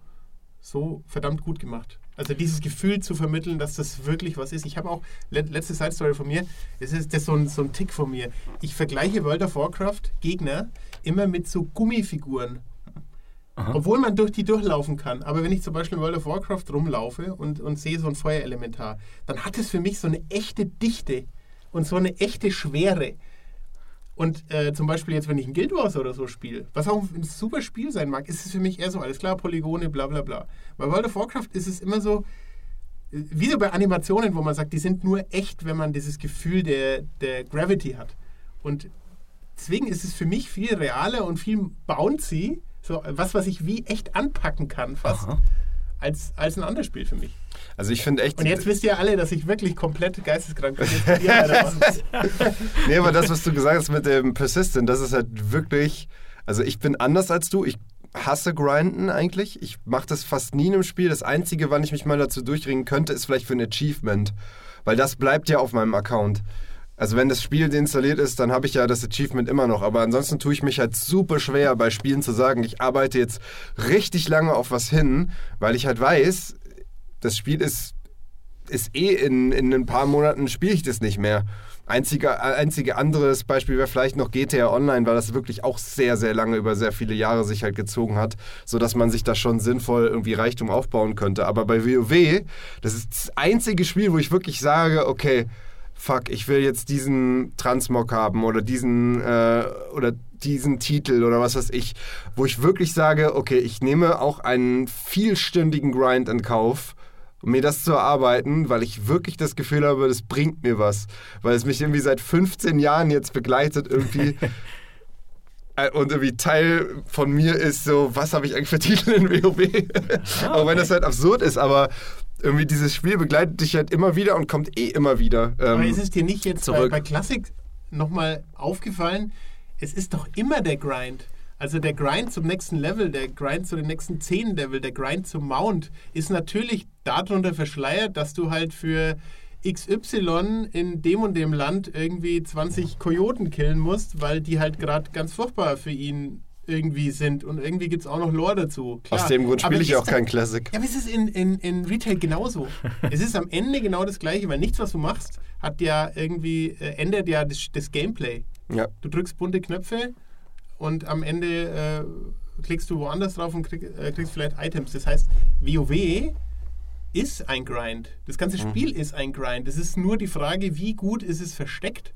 so verdammt gut gemacht. Also dieses Gefühl zu vermitteln, dass das wirklich was ist. Ich habe auch, le letzte Side Story von mir, das ist, das so, ein, so ein Tick von mir. Ich vergleiche World of Warcraft Gegner immer mit so Gummifiguren. Obwohl man durch die durchlaufen kann. Aber wenn ich zum Beispiel in World of Warcraft rumlaufe und, und sehe so ein Feuerelementar, dann hat es für mich so eine echte Dichte und so eine echte Schwere. Und äh, zum Beispiel jetzt, wenn ich ein Guild Wars oder so spiele, was auch ein super Spiel sein mag, ist es für mich eher so, alles klar, Polygone, bla bla bla. Bei World of Warcraft ist es immer so, äh, wie so bei Animationen, wo man sagt, die sind nur echt, wenn man dieses Gefühl der, der Gravity hat. Und deswegen ist es für mich viel realer und viel bouncy, so was, was ich wie echt anpacken kann, fast, Aha. Als, als ein anderes Spiel für mich. Also ich finde echt. Und jetzt wisst ihr alle, dass ich wirklich komplett geisteskrank bin. Nee, aber das, was du gesagt hast mit dem Persistent, das ist halt wirklich. Also ich bin anders als du. Ich hasse Grinden eigentlich. Ich mache das fast nie in einem Spiel. Das Einzige, wann ich mich mal dazu durchringen könnte, ist vielleicht für ein Achievement. Weil das bleibt ja auf meinem Account. Also wenn das Spiel deinstalliert ist, dann habe ich ja das Achievement immer noch. Aber ansonsten tue ich mich halt super schwer bei Spielen zu sagen, ich arbeite jetzt richtig lange auf was hin, weil ich halt weiß, das Spiel ist ist eh in, in ein paar Monaten spiele ich das nicht mehr. Einzige, einzige anderes Beispiel wäre vielleicht noch GTA Online, weil das wirklich auch sehr, sehr lange über sehr viele Jahre sich halt gezogen hat, sodass man sich da schon sinnvoll irgendwie Reichtum aufbauen könnte. Aber bei WoW, das ist das einzige Spiel, wo ich wirklich sage, okay, fuck, ich will jetzt diesen Transmog haben oder diesen äh, oder diesen Titel oder was weiß ich, wo ich wirklich sage, okay, ich nehme auch einen vielstündigen Grind in Kauf, um mir das zu erarbeiten, weil ich wirklich das Gefühl habe, das bringt mir was. Weil es mich irgendwie seit 15 Jahren jetzt begleitet, irgendwie. Äh, Und irgendwie Teil von mir ist so, was habe ich eigentlich für Titel in WoW? Auch wenn das halt absurd ist, aber irgendwie dieses Spiel begleitet dich halt immer wieder und kommt eh immer wieder. Ähm, Aber ist es dir nicht jetzt bei, zurück. bei Classic nochmal aufgefallen? Es ist doch immer der Grind. Also der Grind zum nächsten Level, der Grind zu den nächsten 10 Level, der Grind zum Mount ist natürlich darunter verschleiert, dass du halt für XY in dem und dem Land irgendwie 20 Kojoten killen musst, weil die halt gerade ganz furchtbar für ihn irgendwie sind. Und irgendwie gibt es auch noch Lore dazu. Klar. aus dem Grund spiele ich auch kein Classic. ja, aber es ist in, in, in Retail genauso. es ist am Ende genau das Gleiche, weil nichts, was du machst, hat ja irgendwie, äh, ändert ja das, das Gameplay. Ja. Du drückst bunte Knöpfe und am Ende äh, klickst du woanders drauf und krieg, äh, kriegst vielleicht Items. Das heißt, WoW ist ein Grind. Das ganze Spiel ist ein Grind. Es ist nur die Frage, wie gut ist es versteckt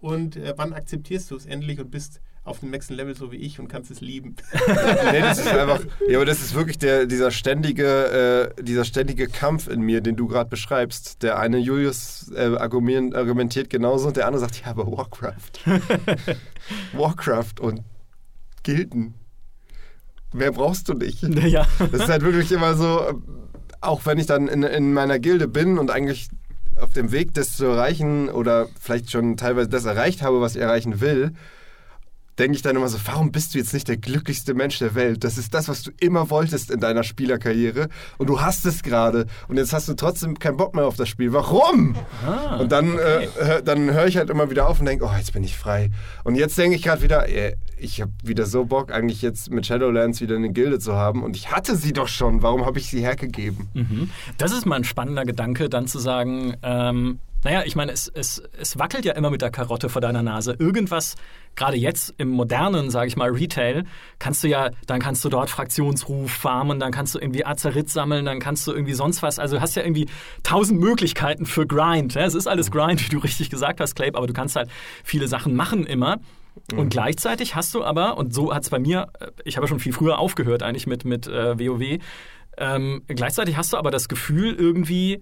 und äh, wann akzeptierst du es endlich und bist auf dem nächsten Level so wie ich und kannst es lieben. Nee, das ist einfach. Ja, aber das ist wirklich der, dieser, ständige, äh, dieser ständige Kampf in mir, den du gerade beschreibst. Der eine Julius äh, argumentiert, genauso und der andere sagt, ja, aber Warcraft. Warcraft und Gilden. Mehr brauchst du nicht. Ja. Das ist halt wirklich immer so, auch wenn ich dann in, in meiner Gilde bin und eigentlich auf dem Weg, das zu erreichen oder vielleicht schon teilweise das erreicht habe, was ich erreichen will, denke ich dann immer so, warum bist du jetzt nicht der glücklichste Mensch der Welt? Das ist das, was du immer wolltest in deiner Spielerkarriere und du hast es gerade und jetzt hast du trotzdem keinen Bock mehr auf das Spiel. Warum? Ah, und dann, okay. äh, dann höre ich halt immer wieder auf und denke, oh, jetzt bin ich frei. Und jetzt denke ich gerade wieder, ey, ich habe wieder so Bock, eigentlich jetzt mit Shadowlands wieder eine Gilde zu haben und ich hatte sie doch schon. Warum habe ich sie hergegeben? Mhm. Das ist mal ein spannender Gedanke, dann zu sagen, ähm, Naja, ich meine, es, es, es wackelt ja immer mit der Karotte vor deiner Nase. Irgendwas, gerade jetzt im modernen, sage ich mal, Retail, kannst du ja, dann kannst du dort Fraktionsruf farmen, dann kannst du irgendwie Azerit sammeln, dann kannst du irgendwie sonst was. Also du hast ja irgendwie tausend Möglichkeiten für Grind. Ja? Es ist alles Grind, wie du richtig gesagt hast, Clape, aber du kannst halt viele Sachen machen immer. Und gleichzeitig hast du aber, und so hat es bei mir, äh, ich habe ja schon viel früher aufgehört eigentlich mit, mit äh, WoW, ähm, gleichzeitig hast du aber das Gefühl irgendwie,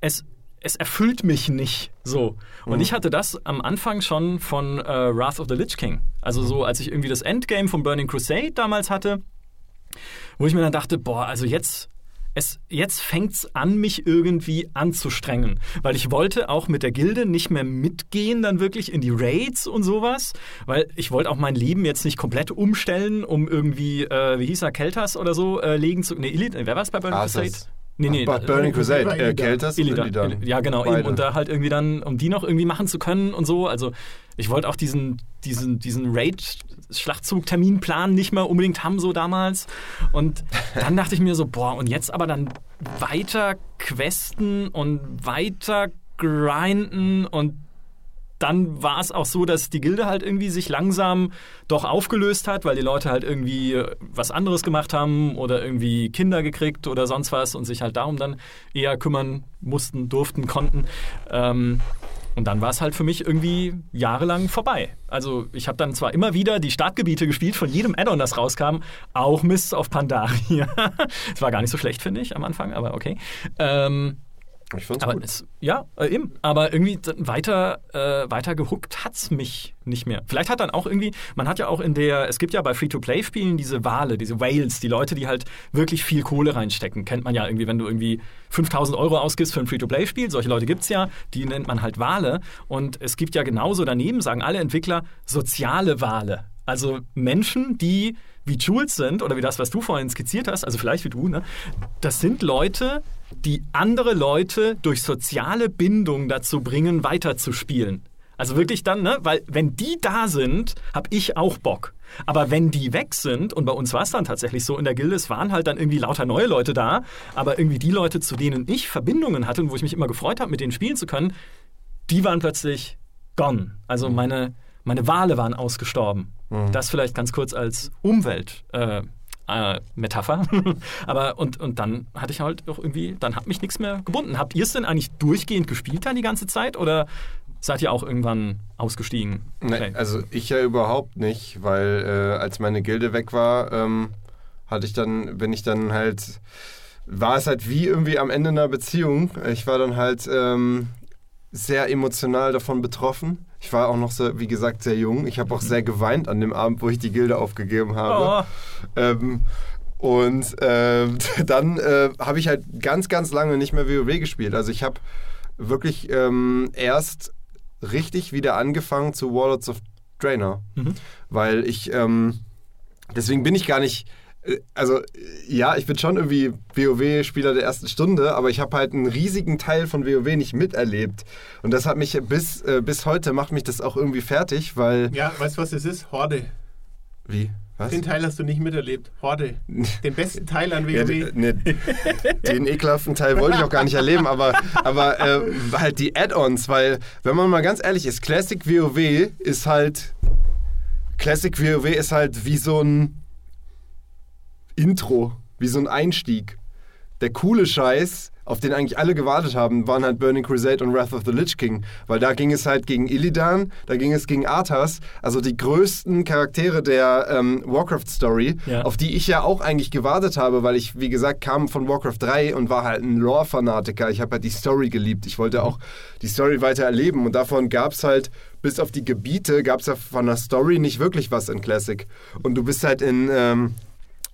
es, es erfüllt mich nicht so. Und ich hatte das am Anfang schon von äh, Wrath of the Lich King. Also so, als ich irgendwie das Endgame von Burning Crusade damals hatte, wo ich mir dann dachte, boah, also jetzt es, jetzt fängt's an, mich irgendwie anzustrengen. Weil ich wollte auch mit der Gilde nicht mehr mitgehen, dann wirklich in die Raids und sowas. Weil ich wollte auch mein Leben jetzt nicht komplett umstellen, um irgendwie, äh, wie hieß er, Keltas oder so äh, legen zu. Nee, Illit, wer war es bei Burning Arthas. Crusade? Nee, nee, Ach, Burning Crusade, äh. Illidan. Illidan. Ja, genau, Beide. eben. Und da halt irgendwie dann, um die noch irgendwie machen zu können und so. Also ich wollte auch diesen, diesen, diesen Raid-Schlachtzug-Terminplan nicht mehr unbedingt haben, so damals. Und dann dachte ich mir so, boah, und jetzt aber dann weiter questen und weiter grinden und dann war es auch so, dass die Gilde halt irgendwie sich langsam doch aufgelöst hat, weil die Leute halt irgendwie äh, was anderes gemacht haben oder irgendwie Kinder gekriegt oder sonst was und sich halt darum dann eher kümmern mussten, durften, konnten. Ähm, und dann war es halt für mich irgendwie jahrelang vorbei. Also ich habe dann zwar immer wieder die Startgebiete gespielt von jedem Add-on, das rauskam, auch Mists of Pandaria. Es war gar nicht so schlecht, finde ich, am Anfang, aber okay. Ähm, Ich fand's aber gut. es, ja, äh, eben. Aber irgendwie weiter, äh, weiter gehuckt hat's mich nicht mehr. Vielleicht hat dann auch irgendwie, man hat ja auch in der, es gibt ja bei Free-to-Play-Spielen diese Wale, diese Whales, die Leute, die halt wirklich viel Kohle reinstecken. Kennt man ja irgendwie, wenn du irgendwie 5000 Euro ausgibst für ein Free-to-Play-Spiel. Solche Leute gibt's ja, die nennt man halt Wale. Und es gibt ja genauso daneben, sagen alle Entwickler, soziale Wale. Also Menschen, die wie Jules sind oder wie das, was du vorhin skizziert hast, also vielleicht wie du, ne? Das sind Leute, die andere Leute durch soziale Bindung dazu bringen, weiterzuspielen. Also wirklich dann, ne? Weil wenn die da sind, habe ich auch Bock. Aber wenn die weg sind, und bei uns war es dann tatsächlich so in der Gilde, es waren halt dann irgendwie lauter neue Leute da, aber irgendwie die Leute, zu denen ich Verbindungen hatte und wo ich mich immer gefreut habe, mit denen spielen zu können, die waren plötzlich gone. Also meine, meine Wale waren ausgestorben. Das vielleicht ganz kurz als Umwelt. Äh, äh, Metapher. Aber und, und dann hatte ich halt auch irgendwie, dann hat mich nichts mehr gebunden. Habt ihr es denn eigentlich durchgehend gespielt dann die ganze Zeit oder seid ihr auch irgendwann ausgestiegen? Nee, Okay. also ich ja überhaupt nicht, weil äh, als meine Gilde weg war, ähm, hatte ich dann, wenn ich dann halt, war es halt wie irgendwie am Ende einer Beziehung. Ich war dann halt ähm, sehr emotional davon betroffen. Ich war auch noch, so, wie gesagt, sehr jung. Ich habe auch sehr geweint an dem Abend, wo ich die Gilde aufgegeben habe. Oh. Ähm, und ähm, dann äh, habe ich halt ganz, ganz lange nicht mehr WoW gespielt. Also ich habe wirklich ähm, erst richtig wieder angefangen zu Warlords of Draenor. Weil ich, ähm, deswegen bin ich gar nicht, äh, also äh, ja, ich bin schon irgendwie WoW-Spieler der ersten Stunde, aber ich habe halt einen riesigen Teil von WoW nicht miterlebt. Und das hat mich bis, äh, bis heute, macht mich das auch irgendwie fertig, weil... Ja, weißt du, was das ist? Horde. Wie? Was? Den Teil hast du nicht miterlebt. Horde. Den besten Teil an Ja, WoW. d- ne, den ekelhaften Teil wollte ich auch gar nicht erleben, aber, aber äh, halt die Add-ons, weil, wenn man mal ganz ehrlich ist, Classic WoW ist halt. Classic WoW ist halt wie so ein Intro, wie so ein Einstieg. Der coole Scheiß, auf den eigentlich alle gewartet haben, waren halt Burning Crusade und Wrath of the Lich King. Weil da ging es halt gegen Illidan, da ging es gegen Arthas, also die größten Charaktere der ähm, Warcraft-Story, Ja. auf die ich ja auch eigentlich gewartet habe, weil ich, wie gesagt, kam von Warcraft 3 und war halt ein Lore-Fanatiker. Ich habe halt die Story geliebt. Ich wollte auch die Story weiter erleben und davon gab es halt, bis auf die Gebiete, gab es ja von der Story nicht wirklich was in Classic. Und du bist halt in... Ähm,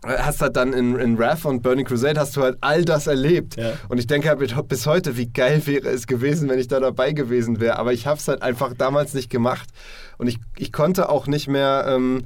hast halt dann in, in Wrath und Burning Crusade hast du halt all das erlebt. Ja. Und ich denke halt bis- heute, wie geil wäre es gewesen, wenn ich da dabei gewesen wäre. Aber ich habe es halt einfach damals nicht gemacht. Und ich, ich konnte auch nicht mehr ähm,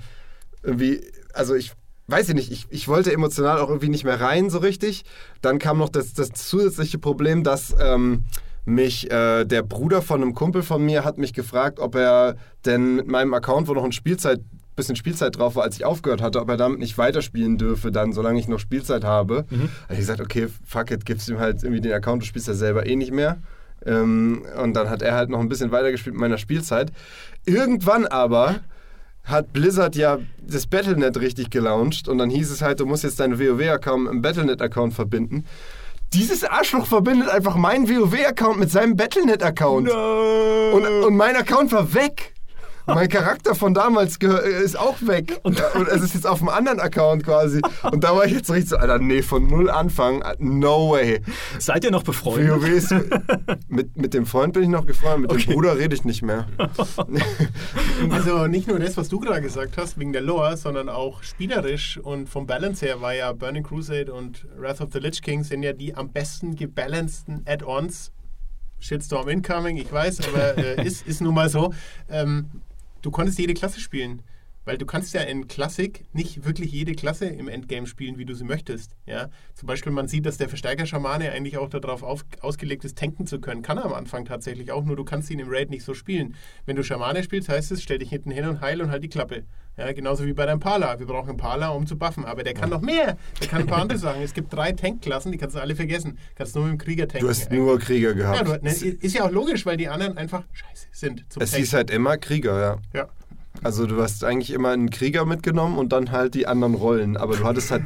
irgendwie, also ich weiß ich nicht, ich, ich wollte emotional auch irgendwie nicht mehr rein so richtig. Dann kam noch das, das zusätzliche Problem, dass ähm, mich äh, der Bruder von einem Kumpel von mir hat mich gefragt, ob er denn mit meinem Account, wo noch ein Spielzeit bisschen Spielzeit drauf war, als ich aufgehört hatte, ob er damit nicht weiterspielen dürfe, dann, solange ich noch Spielzeit habe. Mhm. Habe ich gesagt, okay, fuck it, gibst ihm halt irgendwie den Account, du spielst ja selber eh nicht mehr. Ähm, und dann hat er halt noch ein bisschen weitergespielt mit meiner Spielzeit. Irgendwann aber hat Blizzard ja das Battlenet richtig gelauncht und dann hieß es halt, du musst jetzt deinen WoW-Account im Battlenet-Account verbinden. Dieses Arschloch verbindet einfach meinen WoW-Account mit seinem Battlenet-Account. Und, und mein Account war weg. Mein Charakter von damals ist auch weg. Und, und, es ist jetzt auf einem anderen Account quasi. Und da war ich jetzt richtig so, Alter, nee, von null anfangen. No way. Seid ihr noch befreundet? WoW ist, mit, mit dem Freund bin ich noch gefreundet, mit okay. dem Bruder rede ich nicht mehr. also nicht nur das, was du gerade gesagt hast, wegen der Lore, sondern auch spielerisch und vom Balance her war ja Burning Crusade und Wrath of the Lich King sind ja die am besten gebalanceden Add-ons Shitstorm incoming, ich weiß, aber äh, ist, ist nun mal so. Ähm, du konntest jede Klasse spielen. Weil du kannst ja in Klassik nicht wirklich jede Klasse im Endgame spielen, wie du sie möchtest. Ja? Zum Beispiel, man sieht, dass der Verstärker-Schamane eigentlich auch darauf auf, ausgelegt ist, tanken zu können. Kann er am Anfang tatsächlich auch, nur du kannst ihn im Raid nicht so spielen. Wenn du Schamane spielst, heißt es, stell dich hinten hin und heil und halt die Klappe. Ja, genauso wie bei deinem Pala. Wir brauchen einen Pala, um zu buffen. Aber der kann noch mehr. Der kann ein paar andere Sachen. Es gibt drei Tankklassen, die kannst du alle vergessen. Kannst nur mit dem Krieger tanken. Du hast nur Krieger gehabt. Ja, du, ne, ist ja auch logisch, weil die anderen einfach scheiße sind. es tanken. hieß halt immer Krieger, ja. Ja. Also du hast eigentlich immer einen Krieger mitgenommen und dann halt die anderen Rollen. Aber du hattest halt,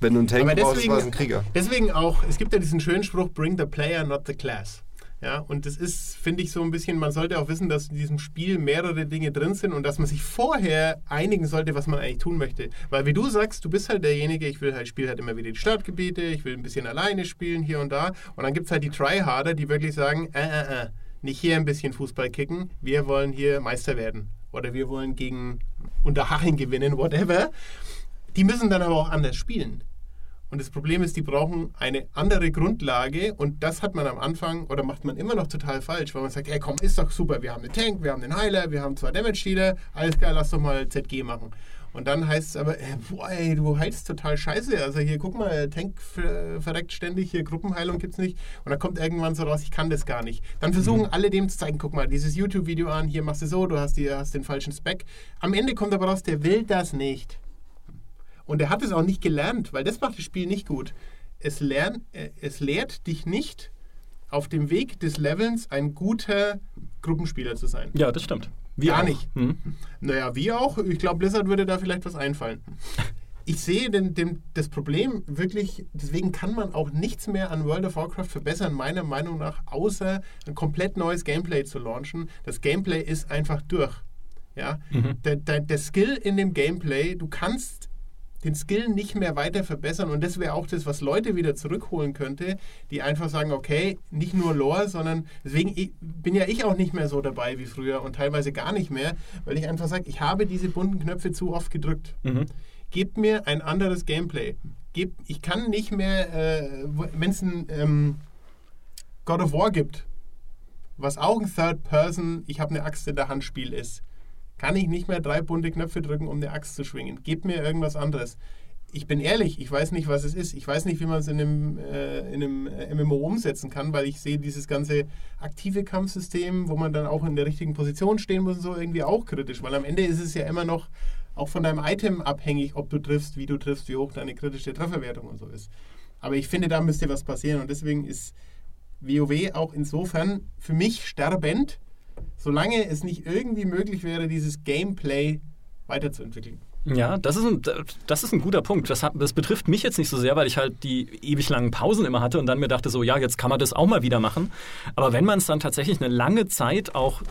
wenn du einen Tank deswegen, brauchst, war es ein Krieger. Deswegen auch, es gibt ja diesen schönen Spruch, bring the player, not the class. Ja, und das ist, finde ich, so ein bisschen, man sollte auch wissen, dass in diesem Spiel mehrere Dinge drin sind und dass man sich vorher einigen sollte, was man eigentlich tun möchte. Weil wie du sagst, du bist halt derjenige, ich will halt, spiele halt immer wieder die Startgebiete, ich will ein bisschen alleine spielen, hier und da. Und dann gibt es halt die Tryharder, die wirklich sagen, äh, äh, äh, nicht hier ein bisschen Fußball kicken, wir wollen hier Meister werden oder wir wollen gegen Unterhaching gewinnen, whatever. Die müssen dann aber auch anders spielen. Und das Problem ist, die brauchen eine andere Grundlage und das hat man am Anfang oder macht man immer noch total falsch, weil man sagt, ey komm, ist doch super, wir haben einen Tank, wir haben einen Heiler, wir haben zwei Damage-Dealer, alles klar, lass doch mal ZG machen. Und dann heißt es aber, äh, boah, ey, du heilst total scheiße. Also hier, guck mal, Tank verreckt ständig, hier Gruppenheilung gibt es nicht. Und dann kommt irgendwann so raus, ich kann das gar nicht. Dann versuchen mhm. alle dem zu zeigen, guck mal, dieses YouTube-Video an, hier machst du so, du hast, die, hast den falschen Spec. Am Ende kommt aber raus, der will das nicht. Und er hat es auch nicht gelernt, weil das macht das Spiel nicht gut. Es, lern, äh, es lehrt dich nicht, auf dem Weg des Levelns ein guter Gruppenspieler zu sein. Ja, das stimmt. Wir Gar auch. nicht. Hm. Naja, wie auch. Ich glaube, Blizzard würde da vielleicht was einfallen. Ich sehe den, den, das Problem wirklich, deswegen kann man auch nichts mehr an World of Warcraft verbessern, meiner Meinung nach, außer ein komplett neues Gameplay zu launchen. Das Gameplay ist einfach durch. Ja? Mhm. Der, der, der Skill in dem Gameplay, du kannst den Skill nicht mehr weiter verbessern. Und das wäre auch das, was Leute wieder zurückholen könnte, die einfach sagen, okay, nicht nur Lore, sondern deswegen bin ja ich auch nicht mehr so dabei wie früher und teilweise gar nicht mehr, weil ich einfach sage, ich habe diese bunten Knöpfe zu oft gedrückt. Mhm. Gebt mir ein anderes Gameplay. Gebt, ich kann nicht mehr, äh, wenn es ein ähm, God of War gibt, was auch ein Third Person, ich habe eine Axt in der Hand Spiel ist, kann ich nicht mehr drei bunte Knöpfe drücken, um eine Axt zu schwingen. Gebt mir irgendwas anderes. Ich bin ehrlich, ich weiß nicht, was es ist. Ich weiß nicht, wie man es in einem, äh, in einem äh, MMO umsetzen kann, weil ich sehe dieses ganze aktive Kampfsystem, wo man dann auch in der richtigen Position stehen muss, so irgendwie auch kritisch. Weil am Ende ist es ja immer noch auch von deinem Item abhängig, ob du triffst, wie du triffst, wie hoch deine kritische Trefferwertung und so ist. Aber ich finde, da müsste was passieren. Und deswegen ist WoW auch insofern für mich sterbend, solange es nicht irgendwie möglich wäre, dieses Gameplay weiterzuentwickeln. Ja, das ist ein, das ist ein guter Punkt. Das, hat, das betrifft mich jetzt nicht so sehr, weil ich halt die ewig langen Pausen immer hatte und dann mir dachte so, ja, jetzt kann man das auch mal wieder machen. Aber wenn man es dann tatsächlich eine lange Zeit auch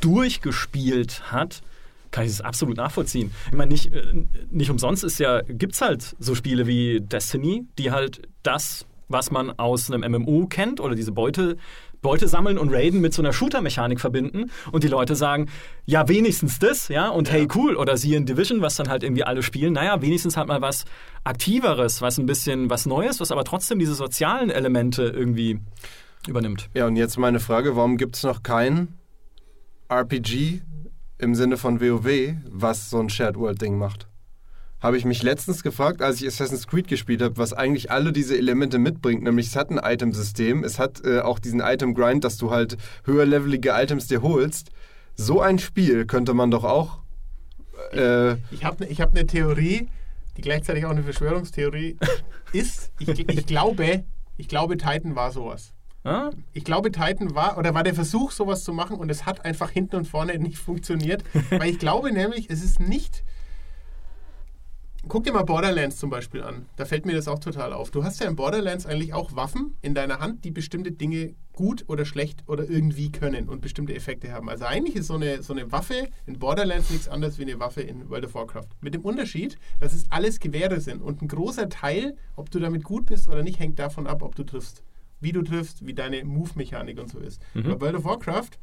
durchgespielt hat, kann ich es absolut nachvollziehen. Ich meine, nicht, äh, nicht umsonst ist ja, gibt es halt so Spiele wie Destiny, die halt das, was man aus einem MMO kennt oder diese Beute, Beute sammeln und raiden mit so einer Shooter-Mechanik verbinden und die Leute sagen, ja, wenigstens das, ja, und ja. hey, cool, oder sie in Division, was dann halt irgendwie alle spielen, naja, wenigstens halt mal was Aktiveres, was ein bisschen was Neues, was aber trotzdem diese sozialen Elemente irgendwie übernimmt. Ja, und jetzt meine Frage, warum gibt es noch kein RPG im Sinne von WoW, was so ein Shared World-Ding macht? Habe ich mich letztens gefragt, als ich Assassin's Creed gespielt habe, was eigentlich alle diese Elemente mitbringt. Nämlich es hat ein Item-System, es hat äh, auch diesen Item-Grind, dass du halt höherlevelige Items dir holst. So ein Spiel könnte man doch auch. Äh, ich ich habe ne, ich hab eine Theorie, die gleichzeitig auch eine Verschwörungstheorie ist. Ich, ich, glaube, ich glaube, Titan war sowas. Ah? Ich glaube, Titan war, oder war der Versuch, sowas zu machen und es hat einfach hinten und vorne nicht funktioniert. weil ich glaube nämlich, es ist nicht. Guck dir mal Borderlands zum Beispiel an. Da fällt mir das auch total auf. Du hast ja in Borderlands eigentlich auch Waffen in deiner Hand, die bestimmte Dinge gut oder schlecht oder irgendwie können und bestimmte Effekte haben. Also eigentlich ist so eine, so eine Waffe in Borderlands nichts anderes wie eine Waffe in World of Warcraft. Mit dem Unterschied, dass es alles Gewehre sind. Und ein großer Teil, ob du damit gut bist oder nicht, hängt davon ab, ob du triffst. Wie du triffst, wie deine Move-Mechanik und so ist. Bei World of Warcraft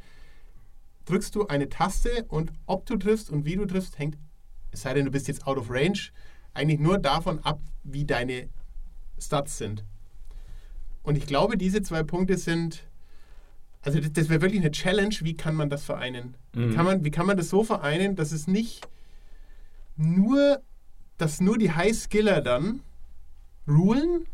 drückst du eine Taste und ob du triffst und wie du triffst, hängt, es sei denn, du bist jetzt out of range, eigentlich nur davon ab, wie deine Stats sind. Und ich glaube, diese zwei Punkte sind, also das, das wäre wirklich eine Challenge, wie kann man das vereinen? Wie, kann man, wie kann man das so vereinen, dass es nicht nur, dass nur die High-Skiller dann rulen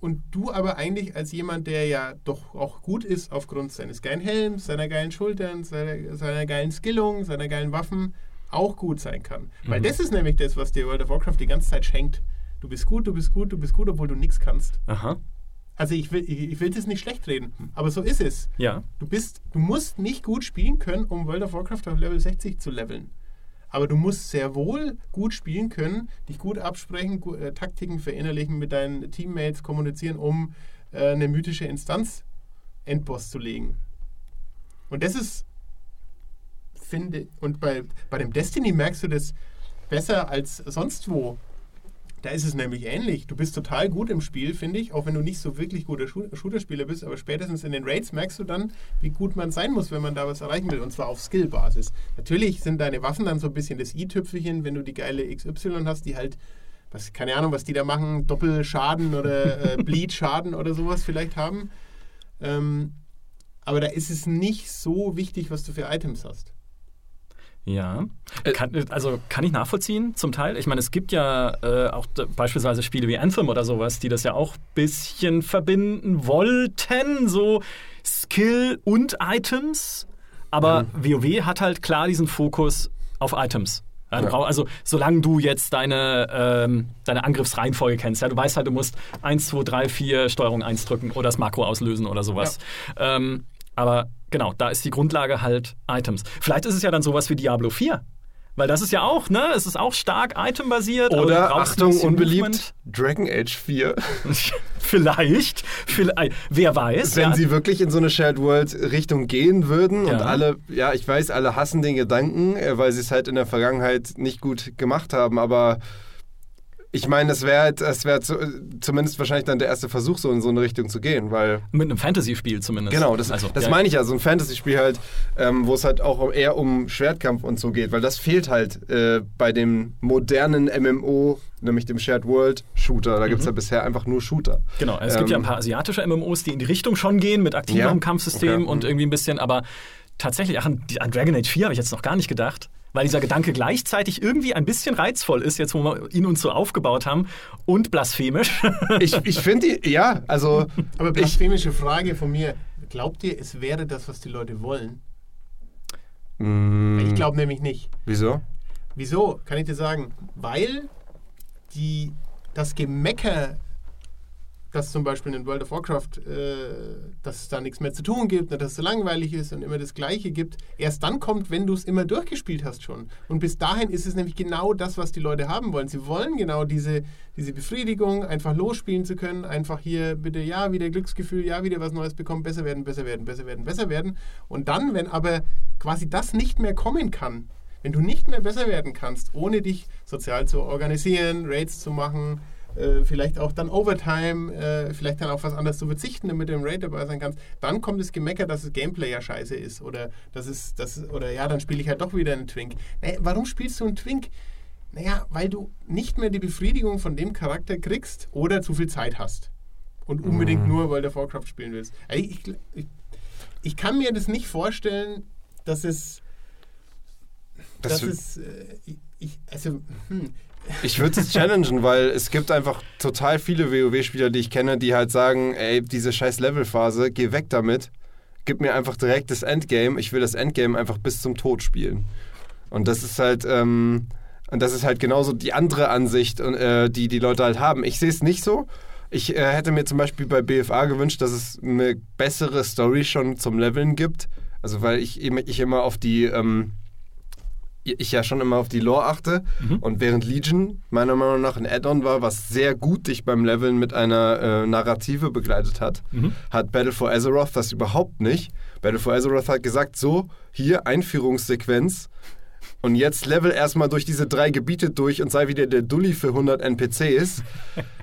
und du aber eigentlich als jemand, der ja doch auch gut ist aufgrund seines geilen Helms, seiner geilen Schultern, seiner, seiner geilen Skillung, seiner geilen Waffen, auch gut sein kann. Weil das ist nämlich das, was dir World of Warcraft die ganze Zeit schenkt. Du bist gut, du bist gut, du bist gut, obwohl du nichts kannst. Aha. Also ich will, ich, will das nicht schlecht reden, aber so ist es. Ja. Du bist, du musst nicht gut spielen können, um World of Warcraft auf Level 60 zu leveln. Aber du musst sehr wohl gut spielen können, dich gut absprechen, gu äh, Taktiken verinnerlichen, mit deinen Teammates kommunizieren, um äh, eine mythische Instanz Endboss zu legen. Und das ist, finde, und bei, bei dem Destiny merkst du das besser als sonst wo. Da ist es nämlich ähnlich. Du bist total gut im Spiel, finde ich, auch wenn du nicht so wirklich guter Shooter-Spieler bist, aber spätestens in den Raids merkst du dann, wie gut man sein muss, wenn man da was erreichen will, und zwar auf Skill-Basis. Natürlich sind deine Waffen dann so ein bisschen das i-Tüpfelchen, wenn du die geile XY hast, die halt, was, keine Ahnung, was die da machen, Doppelschaden oder äh, Bleed-Schaden oder sowas vielleicht haben. Ähm, aber da ist es nicht so wichtig, was du für Items hast. Ja, kann, also kann ich nachvollziehen zum Teil. Ich meine, es gibt ja äh, auch beispielsweise Spiele wie Anthem oder sowas, die das ja auch ein bisschen verbinden wollten, so Skill und Items. Aber WoW hat halt klar diesen Fokus auf Items. Ja, Ja. Also solange du jetzt deine, ähm, deine Angriffsreihenfolge kennst, ja, du weißt halt, du musst 1, 2, 3, 4 Steuerung 1 drücken oder das Makro auslösen oder sowas. Ähm, aber genau, da ist die Grundlage halt Items. Vielleicht ist es ja dann sowas wie Diablo 4. Weil das ist ja auch, ne? Es ist auch stark itembasiert. Oder, Achtung, unbeliebt. Dragon Age 4. vielleicht, vielleicht. Wer weiß. Wenn ja. sie wirklich in so eine Shared World Richtung gehen würden und Ja. alle, ja, ich weiß, alle hassen den Gedanken, äh, weil sie es halt in der Vergangenheit nicht gut gemacht haben, aber ich meine, das wäre halt, das wäre zu, zumindest wahrscheinlich dann der erste Versuch, so in so eine Richtung zu gehen, weil Mit einem Fantasy-Spiel zumindest. Genau, das, also, das ja. meine ich ja, so ein Fantasy-Spiel halt, ähm, wo es halt auch eher um Schwertkampf und so geht, weil das fehlt halt äh, bei dem modernen MMO, nämlich dem Shared World Shooter. Da gibt es ja bisher einfach nur Shooter. Genau, es gibt ja ein Ähm, paar asiatische MMOs, die in die Richtung schon gehen, mit aktiverem Ja, Kampfsystem okay. und irgendwie ein bisschen, aber tatsächlich, ach, an Dragon Age 4 habe ich jetzt noch gar nicht gedacht, weil dieser Gedanke gleichzeitig irgendwie ein bisschen reizvoll ist, jetzt wo wir ihn uns so aufgebaut haben und blasphemisch. Ich, ich finde, die- ja, also Aber ich, blasphemische Frage von mir. Glaubt ihr, es wäre das, was die Leute wollen? Mm, Ich glaube nämlich nicht. wieso? Wieso? Kann ich dir sagen. Weil die, das Gemecker, das zum Beispiel in World of Warcraft, äh, dass es da nichts mehr zu tun gibt, dass es so langweilig ist und immer das Gleiche gibt, erst dann kommt, wenn du es immer durchgespielt hast schon. Und bis dahin ist es nämlich genau das, was die Leute haben wollen. Sie wollen genau diese, diese Befriedigung, einfach losspielen zu können, einfach hier bitte, ja, wieder Glücksgefühl, ja, wieder was Neues bekommen, besser werden, besser werden, besser werden, besser werden. Und dann, wenn aber quasi das nicht mehr kommen kann, wenn du nicht mehr besser werden kannst, ohne dich sozial zu organisieren, Raids zu machen, äh, vielleicht auch dann Overtime, äh, vielleicht dann auf was anderes zu verzichten, damit du im Raid dabei sein kannst, dann kommt das Gemecker, dass das Gameplay ja scheiße ist oder das ist das oder ja, dann spiele ich halt doch wieder einen Twink. Naja, warum spielst du einen Twink? Naja, weil du nicht mehr die Befriedigung von dem Charakter kriegst oder zu viel Zeit hast und unbedingt nur World of Warcraft spielen willst. Ich, ich, ich kann mir das nicht vorstellen, dass es Das, das ist, äh, ich, ich, also, hm, ich würde es challengen, weil es gibt einfach total viele WoW-Spieler, die ich kenne, die halt sagen, ey, diese scheiß Levelphase, geh weg damit. Gib mir einfach direkt das Endgame. Ich will das Endgame einfach bis zum Tod spielen. Und das ist halt, ähm, und das ist halt genauso die andere Ansicht, äh, die die Leute halt haben. Ich sehe es nicht so. Ich äh, hätte mir zum Beispiel bei BFA gewünscht, dass es eine bessere Story schon zum Leveln gibt. Also weil ich, immer- ich immer auf die, ähm, ich ja schon immer auf die Lore achte. Und während Legion meiner Meinung nach ein Add-on war, was sehr gut dich beim Leveln mit einer äh, Narrative begleitet hat, hat Battle for Azeroth das überhaupt nicht. Battle for Azeroth hat gesagt, so, hier Einführungssequenz. Und jetzt level erstmal durch diese drei Gebiete durch und sei wieder der Dulli für 100 NPCs.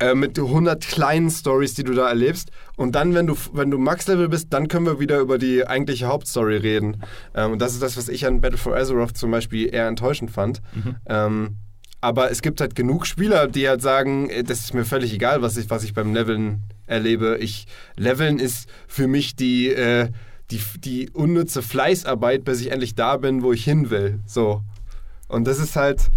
äh, mit 100 kleinen Stories, die du da erlebst. Und dann, wenn du, wenn du Max-Level bist, dann können wir wieder über die eigentliche Hauptstory reden. Ähm, und das ist das, was ich an Battle for Azeroth zum Beispiel eher enttäuschend fand. Ähm, aber es gibt halt genug Spieler, die halt sagen, äh, das ist mir völlig egal, was ich, was ich beim Leveln erlebe. Ich, Leveln ist für mich die, äh, die, die unnütze Fleißarbeit, bis ich endlich da bin, wo ich hin will. So. Und das ist halt,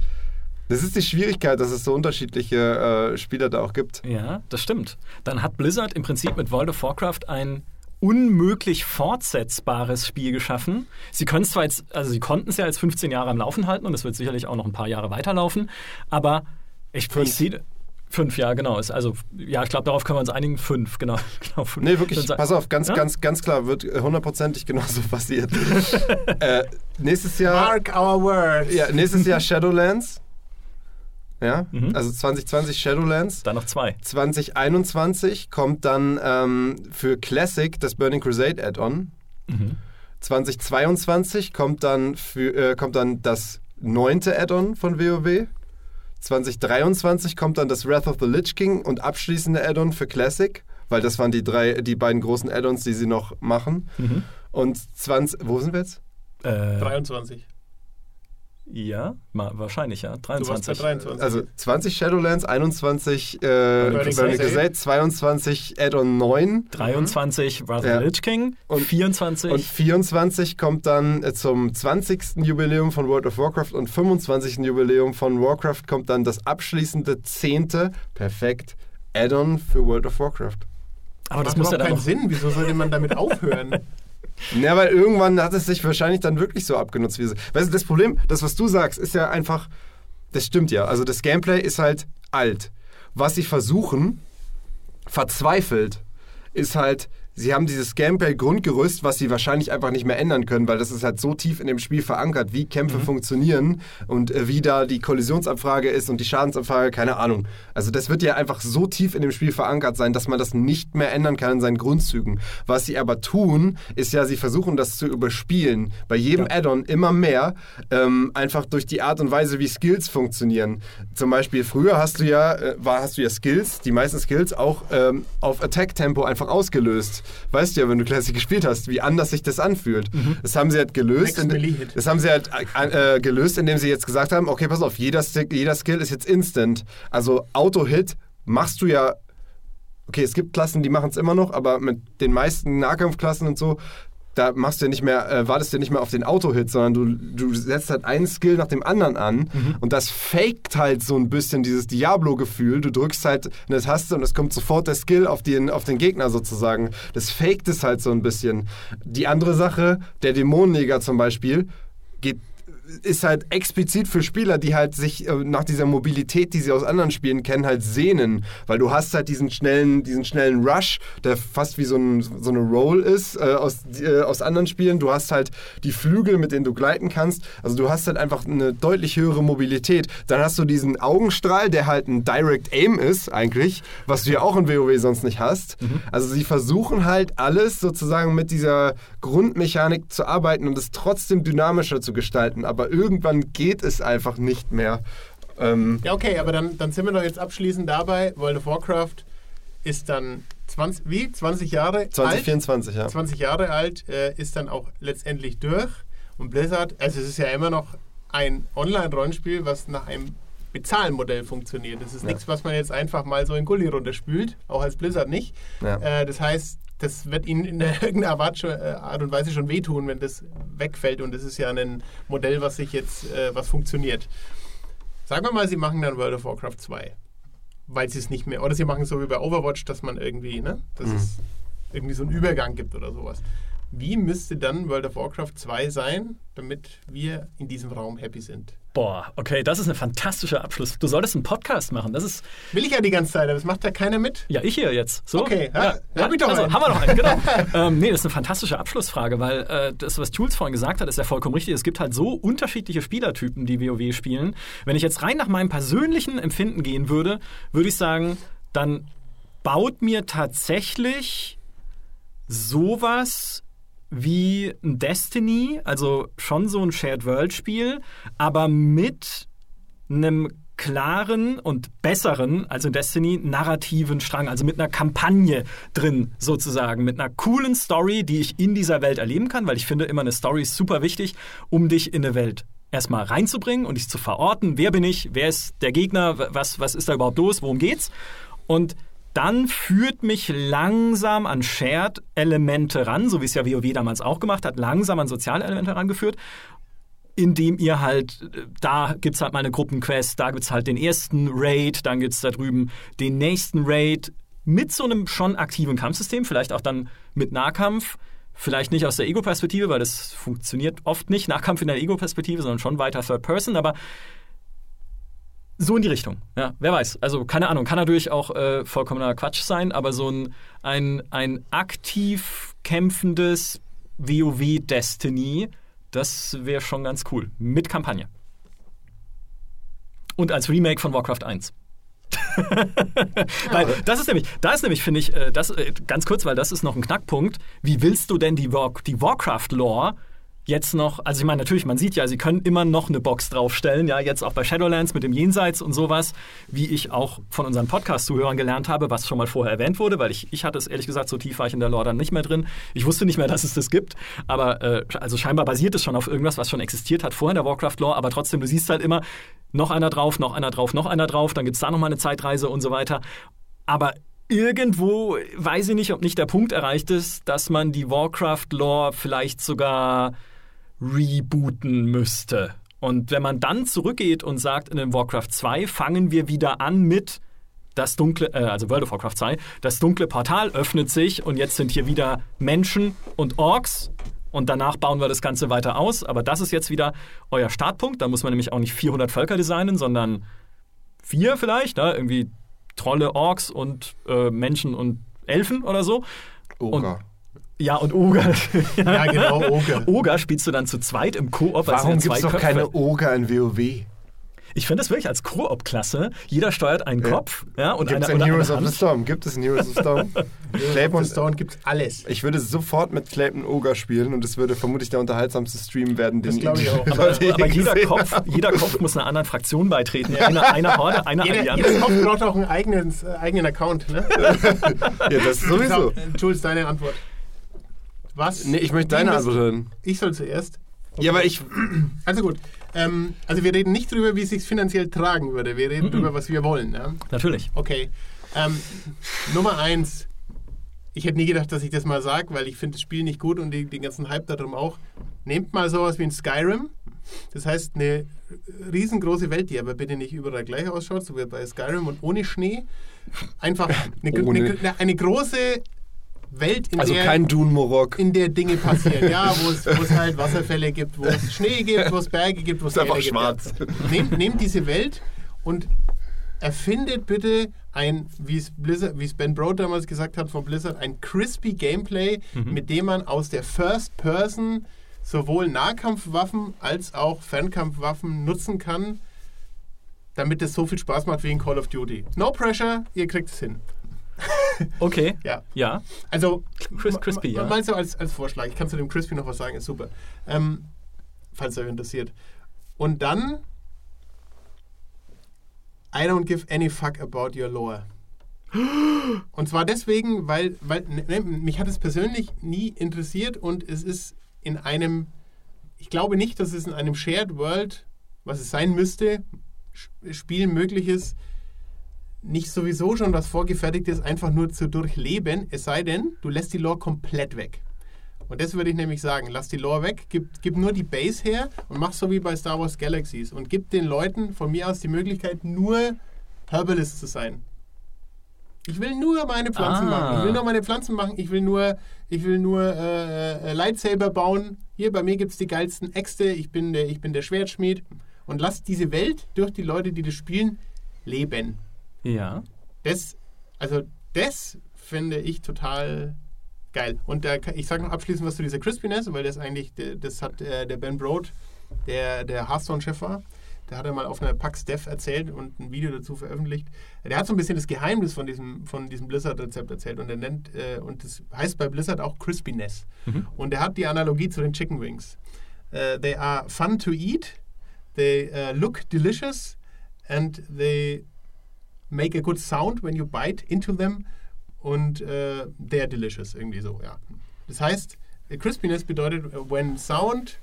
das ist die Schwierigkeit, dass es so unterschiedliche äh, Spieler da auch gibt. Ja, das stimmt. Dann hat Blizzard im Prinzip mit World of Warcraft ein unmöglich fortsetzbares Spiel geschaffen. Sie können es zwar jetzt, also sie konnten es ja jetzt 15 Jahre am Laufen halten und es wird sicherlich auch noch ein paar Jahre weiterlaufen, aber ich, Fünf. ich sehe fünf, ja genau. Ist also ja, ich glaube, darauf können wir uns einigen. Fünf, genau, genau fünf. Nee, wirklich, pass auf, ganz, Ja? ganz, ganz klar, wird hundertprozentig genauso passiert. äh, nächstes Jahr. Mark our words. Ja, nächstes Jahr Shadowlands. Ja, Mhm. also 2020 Shadowlands. Dann noch zwei. 2021 kommt dann ähm, für Classic das Burning Crusade Add-on. Mhm. 2022 kommt dann, für, äh, kommt dann das neunte Add-on von WoW. 2023 kommt dann das Wrath of the Lich King und abschließende Add-on für Classic, weil das waren die drei, die beiden großen Add-ons, die sie noch machen. Mhm. Und 20, wo sind wir jetzt? Äh, 23. ja, wahrscheinlich ja. Du warst bei 23. 23. Also 20 Shadowlands, 21 äh, Burning Burning Crusade. Crusade, 22 Add-on 9 23 Wrath of Ja. the Lich King Und- 24 und 24 kommt dann äh, zum 20. Jubiläum von World of Warcraft und 25. Jubiläum von Warcraft kommt dann das abschließende 10. perfekt Add-on für World of Warcraft. aber das macht muss ja keinen noch Sinn. Wieso sollte man damit aufhören? Ja, weil irgendwann hat es sich wahrscheinlich dann wirklich so abgenutzt. Wie es, weißt du, das Problem, das, was du sagst, ist ja einfach, das stimmt ja. Also das Gameplay ist halt alt. Was sie versuchen, verzweifelt, ist halt, sie haben dieses Gameplay-Grundgerüst, was sie wahrscheinlich einfach nicht mehr ändern können, weil das ist halt so tief in dem Spiel verankert, wie Kämpfe funktionieren und äh, wie da die Kollisionsabfrage ist und die Schadensabfrage, keine Ahnung. Also das wird ja einfach so tief in dem Spiel verankert sein, dass man das nicht mehr ändern kann in seinen Grundzügen. Was sie aber tun, ist ja, sie versuchen das zu überspielen. Bei jedem Add-on immer mehr, ähm, einfach durch die Art und Weise, wie Skills funktionieren. Zum Beispiel früher hast du ja, äh, war, hast du ja Skills, die meisten Skills auch ähm, auf Attack-Tempo einfach ausgelöst. Weißt du ja, wenn du Classic gespielt hast, wie anders sich das anfühlt. Das haben sie halt gelöst. In- das haben sie halt äh, äh, gelöst, indem sie jetzt gesagt haben, okay, pass auf, jeder, Stick, jeder Skill ist jetzt instant. Also Auto-Hit machst du ja okay, es gibt Klassen, die machen es immer noch, aber mit den meisten Nahkampfklassen und so, da machst du ja nicht mehr, äh, wartest du ja nicht mehr auf den Auto-Hit, sondern du, du setzt halt einen Skill nach dem anderen an und das faked halt so ein bisschen dieses Diablo-Gefühl. Du drückst halt eine Taste und es kommt sofort der Skill auf den, auf den Gegner sozusagen. Das faked es halt so ein bisschen. Die andere Sache, der Dämonenjäger zum Beispiel, ist halt explizit für Spieler, die halt sich äh, nach dieser Mobilität, die sie aus anderen Spielen kennen, halt sehnen. Weil du hast halt diesen schnellen, diesen schnellen Rush, der fast wie so, ein, so eine Roll ist äh, aus, äh, aus anderen Spielen. Du hast halt die Flügel, mit denen du gleiten kannst. Also du hast halt einfach eine deutlich höhere Mobilität. Dann hast du diesen Augenstrahl, der halt ein Direct Aim ist eigentlich, was du ja auch in WoW sonst nicht hast. Also sie versuchen halt alles sozusagen mit dieser Grundmechanik zu arbeiten und es trotzdem dynamischer zu gestalten. Aber irgendwann geht es einfach nicht mehr. Ähm, Ja, okay, aber dann, dann sind wir doch jetzt abschließend dabei. World of Warcraft ist dann 20, wie? 20 Jahre alt. 2024, ja. 20 Jahre alt, äh, ist dann auch letztendlich durch. Und Blizzard, also es ist ja immer noch ein Online-Rollenspiel, was nach einem Bezahlmodell funktioniert. Das ist Ja. nichts, was man jetzt einfach mal so in Gully runterspült, auch als Blizzard nicht. Ja. Äh, das heißt, das wird ihnen in irgendeiner Art, äh, Art und Weise schon wehtun, wenn das wegfällt. Und das ist ja ein Modell, was sich jetzt, äh, was funktioniert. Sagen wir mal, sie machen dann World of Warcraft 2. Weil sie es nicht mehr, oder sie machen es so wie bei Overwatch, dass man irgendwie, ne, dass Mhm. es irgendwie so einen Übergang gibt oder sowas. Wie müsste dann World of Warcraft 2 sein, damit wir in diesem Raum happy sind? Boah, okay, das ist ein fantastischer Abschluss. Du solltest einen Podcast machen. Das ist. Will ich ja die ganze Zeit, aber das macht ja keiner mit. Ja, ich hier jetzt. So? Okay, ja, ja, hab ich doch also, einen. haben wir noch einen, genau. ähm, nee, das ist eine fantastische Abschlussfrage, weil äh, das, was Jules vorhin gesagt hat, ist ja vollkommen richtig. Es gibt halt so unterschiedliche Spielertypen, die WoW spielen. Wenn ich jetzt rein nach meinem persönlichen Empfinden gehen würde, würde ich sagen, dann baut mir tatsächlich sowas wie ein Destiny, also schon so ein Shared-World-Spiel, aber mit einem klaren und besseren, also in Destiny, narrativen Strang, also mit einer Kampagne drin sozusagen, mit einer coolen Story, die ich in dieser Welt erleben kann, weil ich finde immer eine Story ist super wichtig, um dich in eine Welt erstmal reinzubringen und dich zu verorten. Wer bin ich? Wer ist der Gegner? Was, was ist da überhaupt los? Worum geht's? Und dann führt mich langsam an Shared-Elemente ran, so wie es ja WoW damals auch gemacht hat, langsam an soziale Elemente herangeführt, indem ihr halt, da gibt es halt mal eine Gruppenquest, da gibt es halt den ersten Raid, dann gibt es da drüben den nächsten Raid mit so einem schon aktiven Kampfsystem, vielleicht auch dann mit Nahkampf. Vielleicht nicht aus der Ego-Perspektive, weil das funktioniert oft nicht, Nahkampf in der Ego-Perspektive, sondern schon weiter Third Person, aber so in die Richtung. Ja, wer weiß. Also keine Ahnung, kann natürlich auch äh, vollkommener Quatsch sein, aber so ein, ein, ein aktiv kämpfendes WoW-Destiny, das wäre schon ganz cool. Mit Kampagne. Und als Remake von Warcraft 1. weil das ist nämlich, da ist nämlich, finde ich, äh, das äh, ganz kurz, weil das ist noch ein Knackpunkt. Wie willst du denn die, War die Warcraft-Lore jetzt noch, also ich meine, natürlich, man sieht ja, sie können immer noch eine Box draufstellen, ja, jetzt auch bei Shadowlands mit dem Jenseits und sowas, wie ich auch von unseren Podcast-Zuhörern gelernt habe, was schon mal vorher erwähnt wurde, weil ich, ich hatte es ehrlich gesagt, so tief war ich in der Lore dann nicht mehr drin. Ich wusste nicht mehr, dass es das gibt, aber äh, also scheinbar basiert es schon auf irgendwas, was schon existiert hat vorher in der Warcraft-Lore, aber trotzdem, du siehst halt immer, noch einer drauf, noch einer drauf, noch einer drauf, dann gibt es da nochmal eine Zeitreise und so weiter. Aber irgendwo weiß ich nicht, ob nicht der Punkt erreicht ist, dass man die Warcraft-Lore vielleicht sogar rebooten müsste. Und wenn man dann zurückgeht und sagt, in dem Warcraft 2 fangen wir wieder an mit das dunkle, äh, also World of Warcraft 2, das dunkle Portal öffnet sich und jetzt sind hier wieder Menschen und Orks und danach bauen wir das Ganze weiter aus. Aber das ist jetzt wieder euer Startpunkt. Da muss man nämlich auch nicht 400 Völker designen, sondern vier vielleicht, ne? irgendwie Trolle, Orks und äh, Menschen und Elfen oder so. Oga. Ja, und Oger. Ja, genau, Oger. Oger spielst du dann zu zweit im Koop. als Warum eine gibt es doch keine Oga in WoW? Ich finde das wirklich als Koop-Klasse. Jeder steuert einen Kopf ja, und Gibt es einer in oder Heroes eine of the. Storm? Gibt es in Heroes of the Storm? Clape Auf und Stone gibt es alles. ich würde sofort mit Clayton Oga spielen und es würde vermutlich der unterhaltsamste Stream werden, den Das glaub ich auch. Aber, aber jeder, Kopf, jeder Kopf muss einer anderen Fraktion beitreten. Einer, einer Horde, einer Jeder, Allianz. jeder Kopf braucht auch einen eigenen, äh, eigenen Account. Ne? Ja, das sowieso. So, Jules, deine Antwort. Was? Nee, ich möchte deine müssen- Antwort hören. Ich soll zuerst. Ja, aber ich. Also gut. Ähm, also wir reden nicht darüber, wie es sich finanziell tragen würde. Wir reden darüber, was wir wollen. Ja? Natürlich. Okay. Ähm, Nummer eins. Ich hätte nie gedacht, dass ich das mal sage, weil ich finde das Spiel nicht gut und die, den ganzen Hype darum auch. Nehmt mal sowas wie ein Skyrim. Das heißt, eine riesengroße Welt, die aber bitte nicht überall gleich ausschaut, so wie bei Skyrim und ohne Schnee. Einfach eine, Ohne. eine, eine große Welt, in Also der kein Dune-Morok. in der Dinge passieren. Ja, wo es, halt Wasserfälle gibt, wo es Schnee gibt, wo es Berge gibt, wo es Ist einfach Täler gibt. schwarz. Nehmt, nehmt diese Welt und erfindet bitte ein, wie es, Blizzard, wie es Ben Broad damals gesagt hat von Blizzard, ein crispy Gameplay, mit dem man aus der First Person sowohl Nahkampfwaffen als auch Fernkampfwaffen nutzen kann, damit es so viel Spaß macht wie in Call of Duty. No pressure, ihr kriegt es hin. Okay. Ja. Ja. Also, Chris- crispy, ja. Meinst du als, als Vorschlag? Ich kann zu dem Crispy noch was sagen, ist super. Ähm, falls euch interessiert. Und dann, I don't give any fuck about your lore. Und zwar deswegen, weil, weil ne, mich hat es persönlich nie interessiert und es ist in einem, ich glaube nicht, dass es in einem Shared World, was es sein müsste, Spiel möglich ist, nicht sowieso schon was Vorgefertigtes einfach nur zu durchleben, es sei denn, du lässt die Lore komplett weg. Und das würde ich nämlich sagen, lass die Lore weg, gib, gib nur die Base her und mach so wie bei Star Wars Galaxies und gib den Leuten von mir aus die Möglichkeit, nur Herbalist zu sein. Ich will nur meine Pflanzen Ah. machen. Ich will nur meine Pflanzen machen. Ich will nur, ich will nur äh, äh, Lightsaber bauen. Hier bei mir gibt es die geilsten Äxte. Ich bin, der, ich bin der Schwertschmied. Und lass diese Welt durch die Leute, die das spielen, leben. Ja. Das, also das finde ich total geil. Und da, ich sage noch abschließend was zu dieser Crispiness, weil das eigentlich, das hat äh, der Ben Broad, der der Hearthstone-Chef war, der hat er mal auf einer PAX Dev erzählt und ein Video dazu veröffentlicht. Der hat so ein bisschen das Geheimnis von diesem, von diesem Blizzard-Rezept erzählt und er nennt, äh, und das heißt bei Blizzard auch Crispiness. Und er hat die Analogie zu den Chicken Wings. Äh, they are fun to eat, they äh, look delicious and they make a good sound when you bite into them und äh, they're delicious, irgendwie so, ja. Das heißt, Crispiness bedeutet, when sound,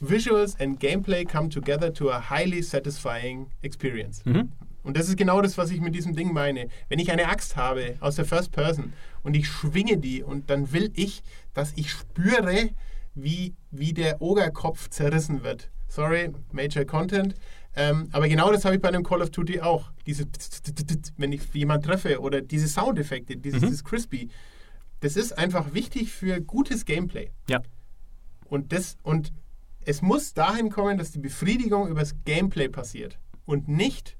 visuals and gameplay come together to a highly satisfying experience. Mhm. Und das ist genau das, was ich mit diesem Ding meine. Wenn ich eine Axt habe aus der First Person und ich schwinge die und dann will ich, dass ich spüre, wie, wie der Ogerkopf zerrissen wird. Sorry, Major Content. Ähm, aber genau das habe ich bei einem Call of Duty auch. Diese, wenn ich jemanden treffe oder diese Soundeffekte, dieses, dieses Crispy. Das ist einfach wichtig für gutes Gameplay. Ja. Und, das, und es muss dahin kommen, dass die Befriedigung übers Gameplay passiert und nicht,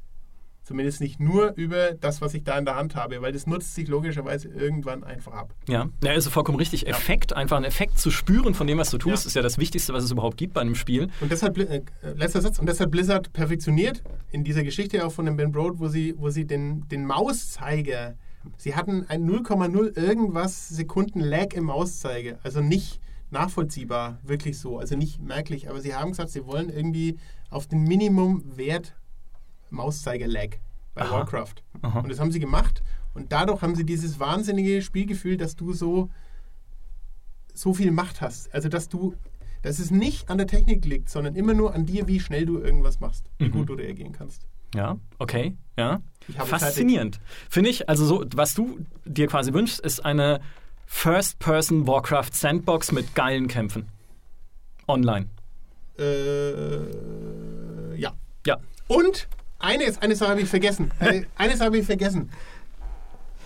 zumindest nicht nur über das, was ich da in der Hand habe, weil das nutzt sich logischerweise irgendwann einfach ab. Ja, ja ist vollkommen richtig. Effekt, einfach einen Effekt zu spüren von dem, was du tust, Ja. ist ja das Wichtigste, was es überhaupt gibt bei einem Spiel. Und deshalb, äh, letzter Satz, und deshalb Blizzard perfektioniert in dieser Geschichte auch von dem Ben Broad, wo sie, wo sie den, den Mauszeiger, sie hatten ein 0,0 irgendwas Sekunden Lag im Mauszeiger, also nicht nachvollziehbar, wirklich so, also nicht merklich, aber sie haben gesagt, sie wollen irgendwie auf den Minimumwert Mauszeiger-Lag bei Aha. Warcraft. Aha. Und das haben sie gemacht und dadurch haben sie dieses wahnsinnige Spielgefühl, dass du so so viel Macht hast. Also, dass du, dass es nicht an der Technik liegt, sondern immer nur an dir, wie schnell du irgendwas machst, wie Mhm. gut du reagieren kannst. Ja, okay, ja. Faszinierend. Finde ich, also so, was du dir quasi wünschst, ist eine First-Person Warcraft Sandbox mit geilen Kämpfen. Online. Äh, ja. Ja. Und eine, eine Sache habe ich vergessen. Eine, eine Sache habe ich vergessen.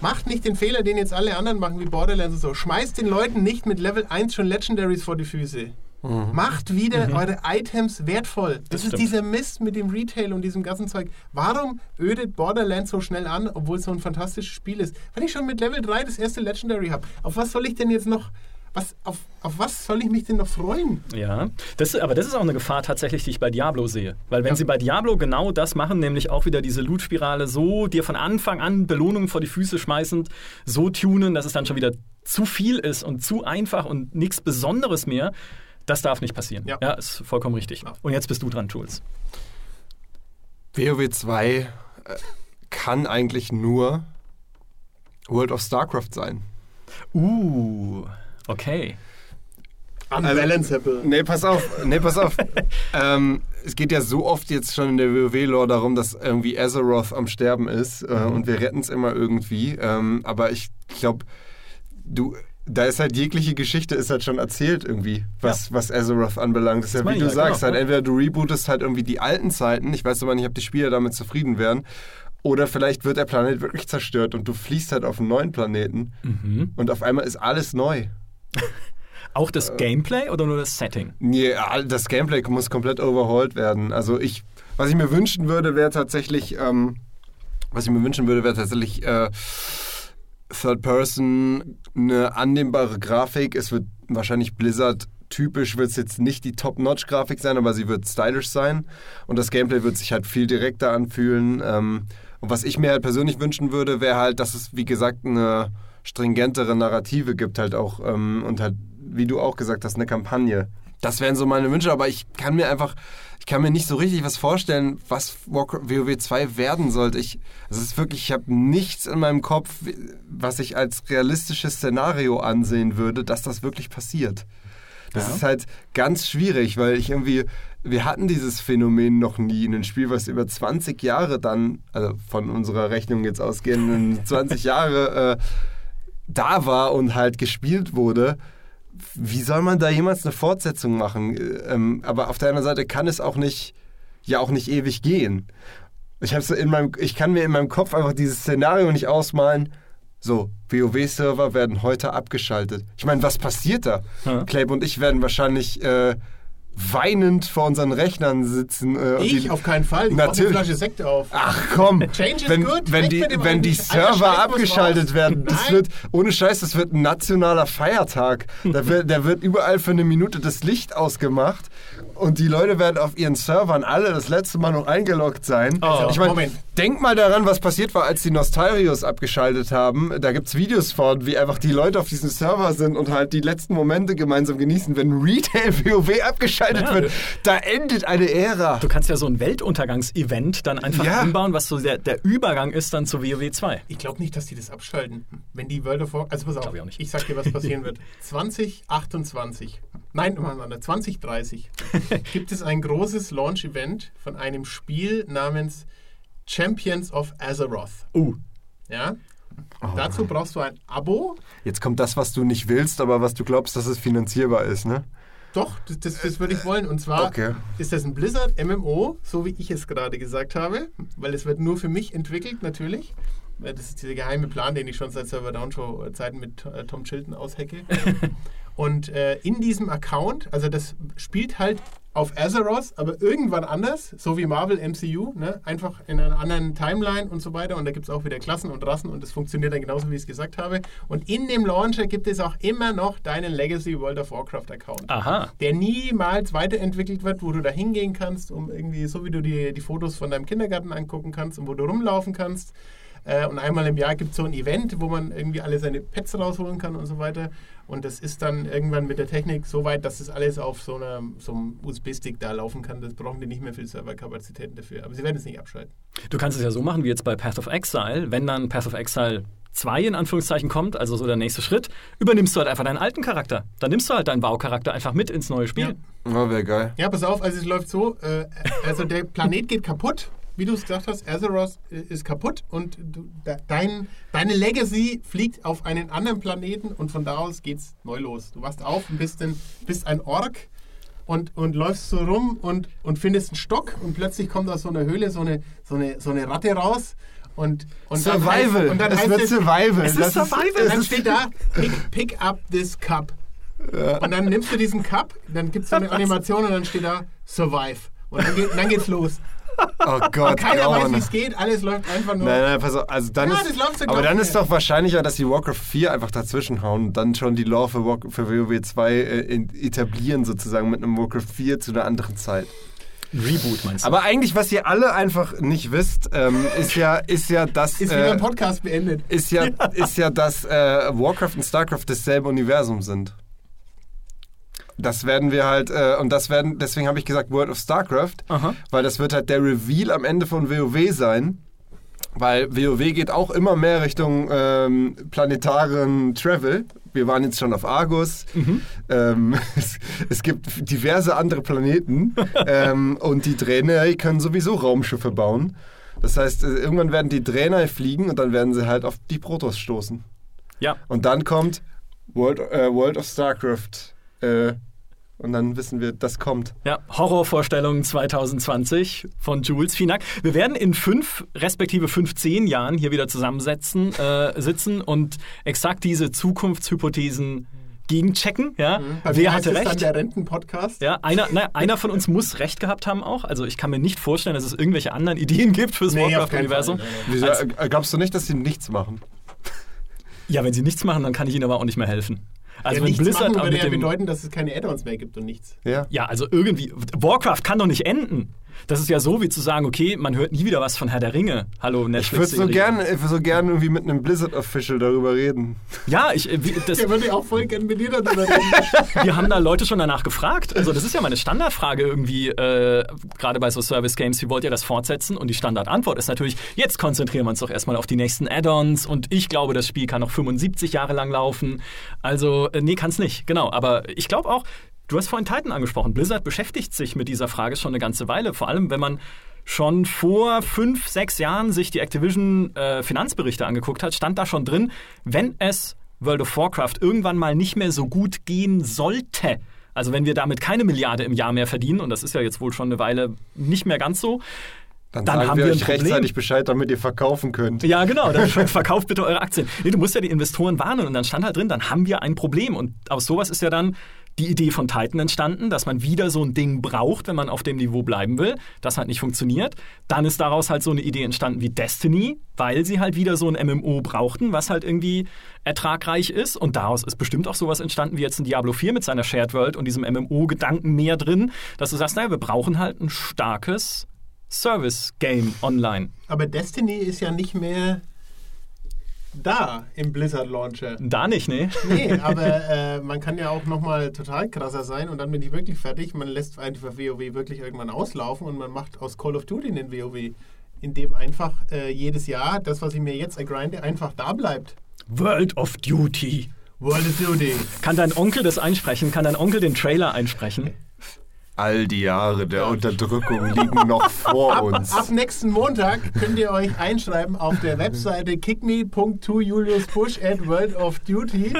Macht nicht den Fehler, den jetzt alle anderen machen, wie Borderlands und so. Schmeißt den Leuten nicht mit Level 1 schon Legendaries vor die Füße. Macht wieder eure Items wertvoll. Das, Das ist dieser Mist mit dem Retail und diesem ganzen Zeug. Warum ödet Borderlands so schnell an, obwohl es so ein fantastisches Spiel ist? Wenn ich schon mit Level 3 das erste Legendary habe, auf was soll ich denn jetzt noch, was, auf, auf was soll ich mich denn noch freuen? Ja, das, aber das ist auch eine Gefahr tatsächlich, die ich bei Diablo sehe. Weil wenn Ja. sie bei Diablo genau das machen, nämlich auch wieder diese Loot-Spirale so dir von Anfang an Belohnungen vor die Füße schmeißend, so tunen, dass es dann schon wieder zu viel ist und zu einfach und nichts Besonderes mehr, das darf nicht passieren. Ja. ist vollkommen richtig. Ja. Und jetzt bist du dran, Jules. WoW 2 äh, kann eigentlich nur World of StarCraft sein. Uh, okay. Unbalanceable. Nee, pass auf, nee, pass auf. ähm, es geht ja so oft jetzt schon in der WoW-Lore darum, dass irgendwie Azeroth am Sterben ist äh, und wir retten es immer irgendwie. Ähm, aber ich glaube, du, da ist halt jegliche Geschichte ist halt schon erzählt irgendwie, was, was Azeroth anbelangt. Das ist ja wie du ja, sagst, genau, halt entweder du rebootest halt irgendwie die alten Zeiten, ich weiß aber nicht, ob die Spieler damit zufrieden wären, oder vielleicht wird der Planet wirklich zerstört und du fliehst halt auf einen neuen Planeten Mhm. und auf einmal ist alles neu. Auch das Gameplay oder nur das Setting? Nee, das Gameplay muss komplett overhauled werden. Also ich, was ich mir wünschen würde, wäre tatsächlich, ähm, was ich mir wünschen würde, wäre tatsächlich äh, Third Person, eine annehmbare Grafik. Es wird wahrscheinlich Blizzard typisch wird es jetzt nicht die Top-Notch-Grafik sein, aber sie wird stylisch sein und das Gameplay wird sich halt viel direkter anfühlen. Ähm, und was ich mir halt persönlich wünschen würde, wäre halt, dass es, wie gesagt, eine stringentere Narrative gibt halt auch ähm, und halt, wie du auch gesagt hast, eine Kampagne. Das wären so meine Wünsche, aber ich kann mir einfach, ich kann mir nicht so richtig was vorstellen, was WoW 2 werden sollte. Ich, es ist wirklich, ich habe nichts in meinem Kopf, was ich als realistisches Szenario ansehen würde, dass das wirklich passiert. Das Ja. ist halt ganz schwierig, weil ich irgendwie, wir hatten dieses Phänomen noch nie in einem Spiel, was über 20 Jahre dann, also von unserer Rechnung jetzt ausgehend, 20 Jahre äh, da war und halt gespielt wurde. Wie soll man da jemals eine Fortsetzung machen? Ähm, aber auf der anderen Seite kann es auch nicht, ja auch nicht ewig gehen. Ich, hab's so in meinem, ich kann mir in meinem Kopf einfach dieses Szenario nicht ausmalen. So, WoW-Server werden heute abgeschaltet. Ich meine, was passiert da? Ja. Clabe und ich werden wahrscheinlich äh, weinend vor unseren Rechnern sitzen. Äh, Ich die- auf keinen Fall. Ich mach eine Natürlich. Flasche Sekt auf. Ach komm, Change wenn, good, wenn die, wenn die Server abgeschaltet raus. werden, das Nein. wird, ohne Scheiß, das wird ein nationaler Feiertag. Da wird, da wird überall für eine Minute das Licht ausgemacht und die Leute werden auf ihren Servern alle das letzte Mal noch eingeloggt sein. Oh. ich mein, Moment. denk mal daran, was passiert war, als die Nostalrios abgeschaltet haben. Da gibt es Videos von, wie einfach die Leute auf diesem Server sind und halt die letzten Momente gemeinsam genießen, wenn Retail WoW abgeschaltet Ja. wird. Da endet eine Ära. Du kannst ja so ein Weltuntergangsevent dann einfach Ja. anbauen, was so der, der Übergang ist dann zu WoW 2. Ich glaube nicht, dass die das abschalten. Wenn die World of Warcraft. Also pass auf, ich auch nicht. ich sag dir, was passieren wird. 2028. Nein, Mann, Mann, 2030 gibt es ein großes Launch-Event von einem Spiel namens Champions of Azeroth. Uh, Ja? Oh. Dazu brauchst du ein Abo. Jetzt kommt das, was du nicht willst, aber was du glaubst, dass es finanzierbar ist, ne? Doch, das, das, das würde ich wollen. Und zwar Okay. ist das ein Blizzard MMO, so wie ich es gerade gesagt habe, weil es wird nur für mich entwickelt, natürlich. Weil Das ist dieser geheime Plan, den ich schon seit Server Down Show Zeiten mit äh, Tom Chilton aushecke. Und äh, in diesem Account, also das spielt halt auf Azeroth, aber irgendwann anders, so wie Marvel MCU, ne? einfach in einer anderen Timeline und so weiter. Und da gibt es auch wieder Klassen und Rassen und das funktioniert dann genauso, wie ich es gesagt habe. Und in dem Launcher gibt es auch immer noch deinen Legacy World of Warcraft Account aha. der niemals weiterentwickelt wird, wo du da hingehen kannst, um irgendwie, so wie du die, die Fotos von deinem Kindergarten angucken kannst und wo du rumlaufen kannst. Äh, und einmal im Jahr gibt es so ein Event, wo man irgendwie alle seine Pets rausholen kann und so weiter. Und das ist dann irgendwann mit der Technik so weit, dass das alles auf so, einer, so einem USB-Stick da laufen kann. Das brauchen die nicht mehr viel Serverkapazitäten dafür. Aber sie werden es nicht abschalten. Du kannst es ja so machen wie jetzt bei Path of Exile. Wenn dann Path of Exile 2 in Anführungszeichen kommt, also so der nächste Schritt, übernimmst du halt einfach deinen alten Charakter. Dann nimmst du halt deinen Baucharakter einfach mit ins neue Spiel. Oh, wäre geil. Ja, pass auf, also es läuft so, äh, also der Planet geht kaputt, wie du es gesagt hast, Azeroth ist kaputt und du, de, dein, deine Legacy fliegt auf einen anderen Planeten und von da aus geht's neu los. Du wachst auf und bist ein, bist ein Ork und, und läufst so rum und, und findest einen Stock und plötzlich kommt aus so einer Höhle so eine, so eine, so eine Ratte raus und, und dann Survival. heißt, und dann es heißt wird es, Survival. Es ist Das Survival. es dann ist- steht da, pick, pick up this cup. Und dann nimmst du diesen Cup, dann gibt es so eine Animation und dann steht da Survive. Und dann, geht, dann geht's los. Oh Gott. Keiner weiß, grauen. wie es geht, alles läuft einfach nur. Nein, nein, pass auf. Also dann Ja, ist, das läuft so aber dann ist doch wahrscheinlicher, dass die Warcraft 4 einfach dazwischen hauen und dann schon die Lore für, Warc- für WoW 2 äh, in- etablieren, sozusagen mit einem Warcraft 4 zu einer anderen Zeit. Ein Reboot meinst du? Aber eigentlich, was ihr alle einfach nicht wisst, ähm, ist ja, ist ja, dass. Ist wieder äh, ein Podcast beendet. ist ja, ist ja, dass äh, Warcraft und Starcraft dasselbe Universum sind. Das werden wir halt, äh, und das werden, deswegen habe ich gesagt World of Starcraft, Aha. weil das wird halt der Reveal am Ende von WoW sein. Weil WoW geht auch immer mehr Richtung ähm, planetaren Travel. Wir waren jetzt schon auf Argus. Ähm, es, es gibt diverse andere Planeten. ähm, und die Draenei können sowieso Raumschiffe bauen. Das heißt, äh, irgendwann werden die Draenei fliegen und dann werden sie halt auf die Protoss stoßen. Ja. Und dann kommt World, äh, World of Starcraft. Äh, und dann wissen wir, das kommt. Ja, Horrorvorstellungen 2020 von Jules. Vielen Dank. Wir werden in fünf, respektive 15 Jahren hier wieder zusammensetzen, äh, sitzen und exakt diese Zukunftshypothesen gegenchecken. Ja? Bei Wer hatte es dann recht? der Renten-Podcast. Ja, einer, na, einer von uns muss recht gehabt haben auch. Also ich kann mir nicht vorstellen, dass es irgendwelche anderen Ideen gibt fürs Nee, Warcraft-Universum. Fall. Wieso, äh, glaubst du nicht, dass sie nichts machen? Ja, wenn sie nichts machen, dann kann ich ihnen aber auch nicht mehr helfen. Also ja, wenn nichts Blizzard machen würde ja bedeuten, dass es keine Add-ons mehr gibt und nichts. Ja. Ja, also irgendwie. Warcraft kann doch nicht enden. Das ist ja so, wie zu sagen, okay, man hört nie wieder was von Herr der Ringe. Hallo, Ich würde Netflix. so gern, ich würd so gern irgendwie mit einem Blizzard-Official darüber reden. Ja, ich, äh, wie, das, Der würde auch voll gerne mit dir darüber reden. wir haben da Leute schon danach gefragt. Also, das ist ja meine Standardfrage irgendwie, äh, gerade bei so Service-Games, wie wollt ihr das fortsetzen? Und die Standardantwort ist natürlich, jetzt konzentrieren wir uns doch erstmal auf die nächsten Add-ons. Und ich glaube, das Spiel kann noch 75 Jahre lang laufen. Also, äh, nee, kann es nicht. Genau. Aber ich glaube auch, du hast vorhin Titan angesprochen. Blizzard beschäftigt sich mit dieser Frage schon eine ganze Weile. Vor allem, wenn man schon vor fünf, sechs Jahren sich die Activision-Finanzberichte angeguckt hat, stand da schon drin, wenn es World of Warcraft irgendwann mal nicht mehr so gut gehen sollte, also wenn wir damit keine Milliarde im Jahr mehr verdienen, und das ist ja jetzt wohl schon eine Weile nicht mehr ganz so, Dann, dann haben wir wir euch rechtzeitig Bescheid, damit ihr verkaufen könnt. Ja, genau. Dann verkauft bitte eure Aktien. Nee, du musst ja die Investoren warnen und dann stand halt drin, dann haben wir ein Problem. Und aus sowas ist ja dann die Idee von Titan entstanden, dass man wieder so ein Ding braucht, wenn man auf dem Niveau bleiben will. Das hat nicht funktioniert. Dann ist daraus halt so eine Idee entstanden wie Destiny, weil sie halt wieder so ein MMO brauchten, was halt irgendwie ertragreich ist. Und daraus ist bestimmt auch sowas entstanden wie jetzt ein Diablo 4 mit seiner Shared World und diesem MMO-Gedanken mehr drin, dass du sagst, naja, wir brauchen halt ein starkes Service-Game online. Aber Destiny ist ja nicht mehr da im Blizzard Launcher. Da nicht, ne? Nee, aber äh, man kann ja auch nochmal total krasser sein und dann bin ich wirklich fertig. Man lässt einfach WoW wirklich irgendwann auslaufen und man macht aus Call of Duty einen WoW, in dem einfach äh, jedes Jahr das, was ich mir jetzt ergrinde, einfach da bleibt. World of Duty. World of Duty. Kann dein Onkel das einsprechen? Kann dein Onkel den Trailer einsprechen? All die Jahre der Unterdrückung liegen noch vor uns. Ab nächsten Montag könnt ihr euch einschreiben auf der Webseite kickme.tojuliusbusch at World of Duty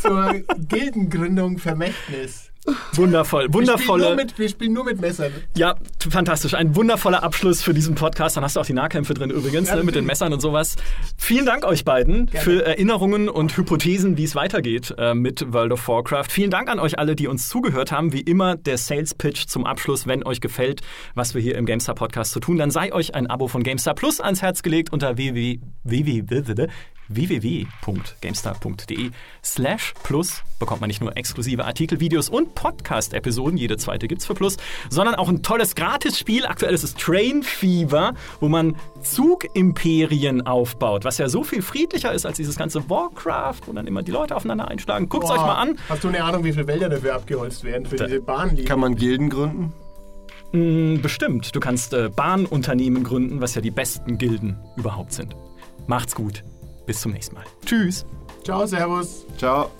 zur Gildengründung Vermächtnis. Wundervoll, Wir spielen, wundervolle. mit, wir spielen nur mit Messern. Ja, fantastisch. Ein wundervoller Abschluss für diesen Podcast. Dann hast du auch die Nahkämpfe drin übrigens, Ja, ne, mit den. Messern und sowas. Vielen Dank euch beiden Gerne. für Erinnerungen und Hypothesen, wie es weitergeht äh, mit World of Warcraft. Vielen Dank an euch alle, die uns zugehört haben. Wie immer der Sales Pitch zum Abschluss. Wenn euch gefällt, was wir hier im GameStar Podcast zu tun, dann sei euch ein Abo von GameStar Plus ans Herz gelegt unter www. www www.gamestar.de slash plus bekommt man nicht nur exklusive Artikel, Videos und Podcast-Episoden, jede zweite gibt's für Plus, sondern auch ein tolles Gratisspiel. Aktuell ist es Train Fever, wo man Zugimperien aufbaut, was ja so viel friedlicher ist als dieses ganze Warcraft, wo dann immer die Leute aufeinander einschlagen. Guckt's euch Boah, mal an. Hast du eine Ahnung, wie viele Wälder dafür abgeholzt werden für diese Bahnlinie? Kann man Gilden gründen? Mm, Bestimmt. Du kannst äh, Bahnunternehmen gründen, was ja die besten Gilden überhaupt sind. Macht's gut. Bis zum nächsten Mal. Tschüss. Ciao, Servus. Ciao.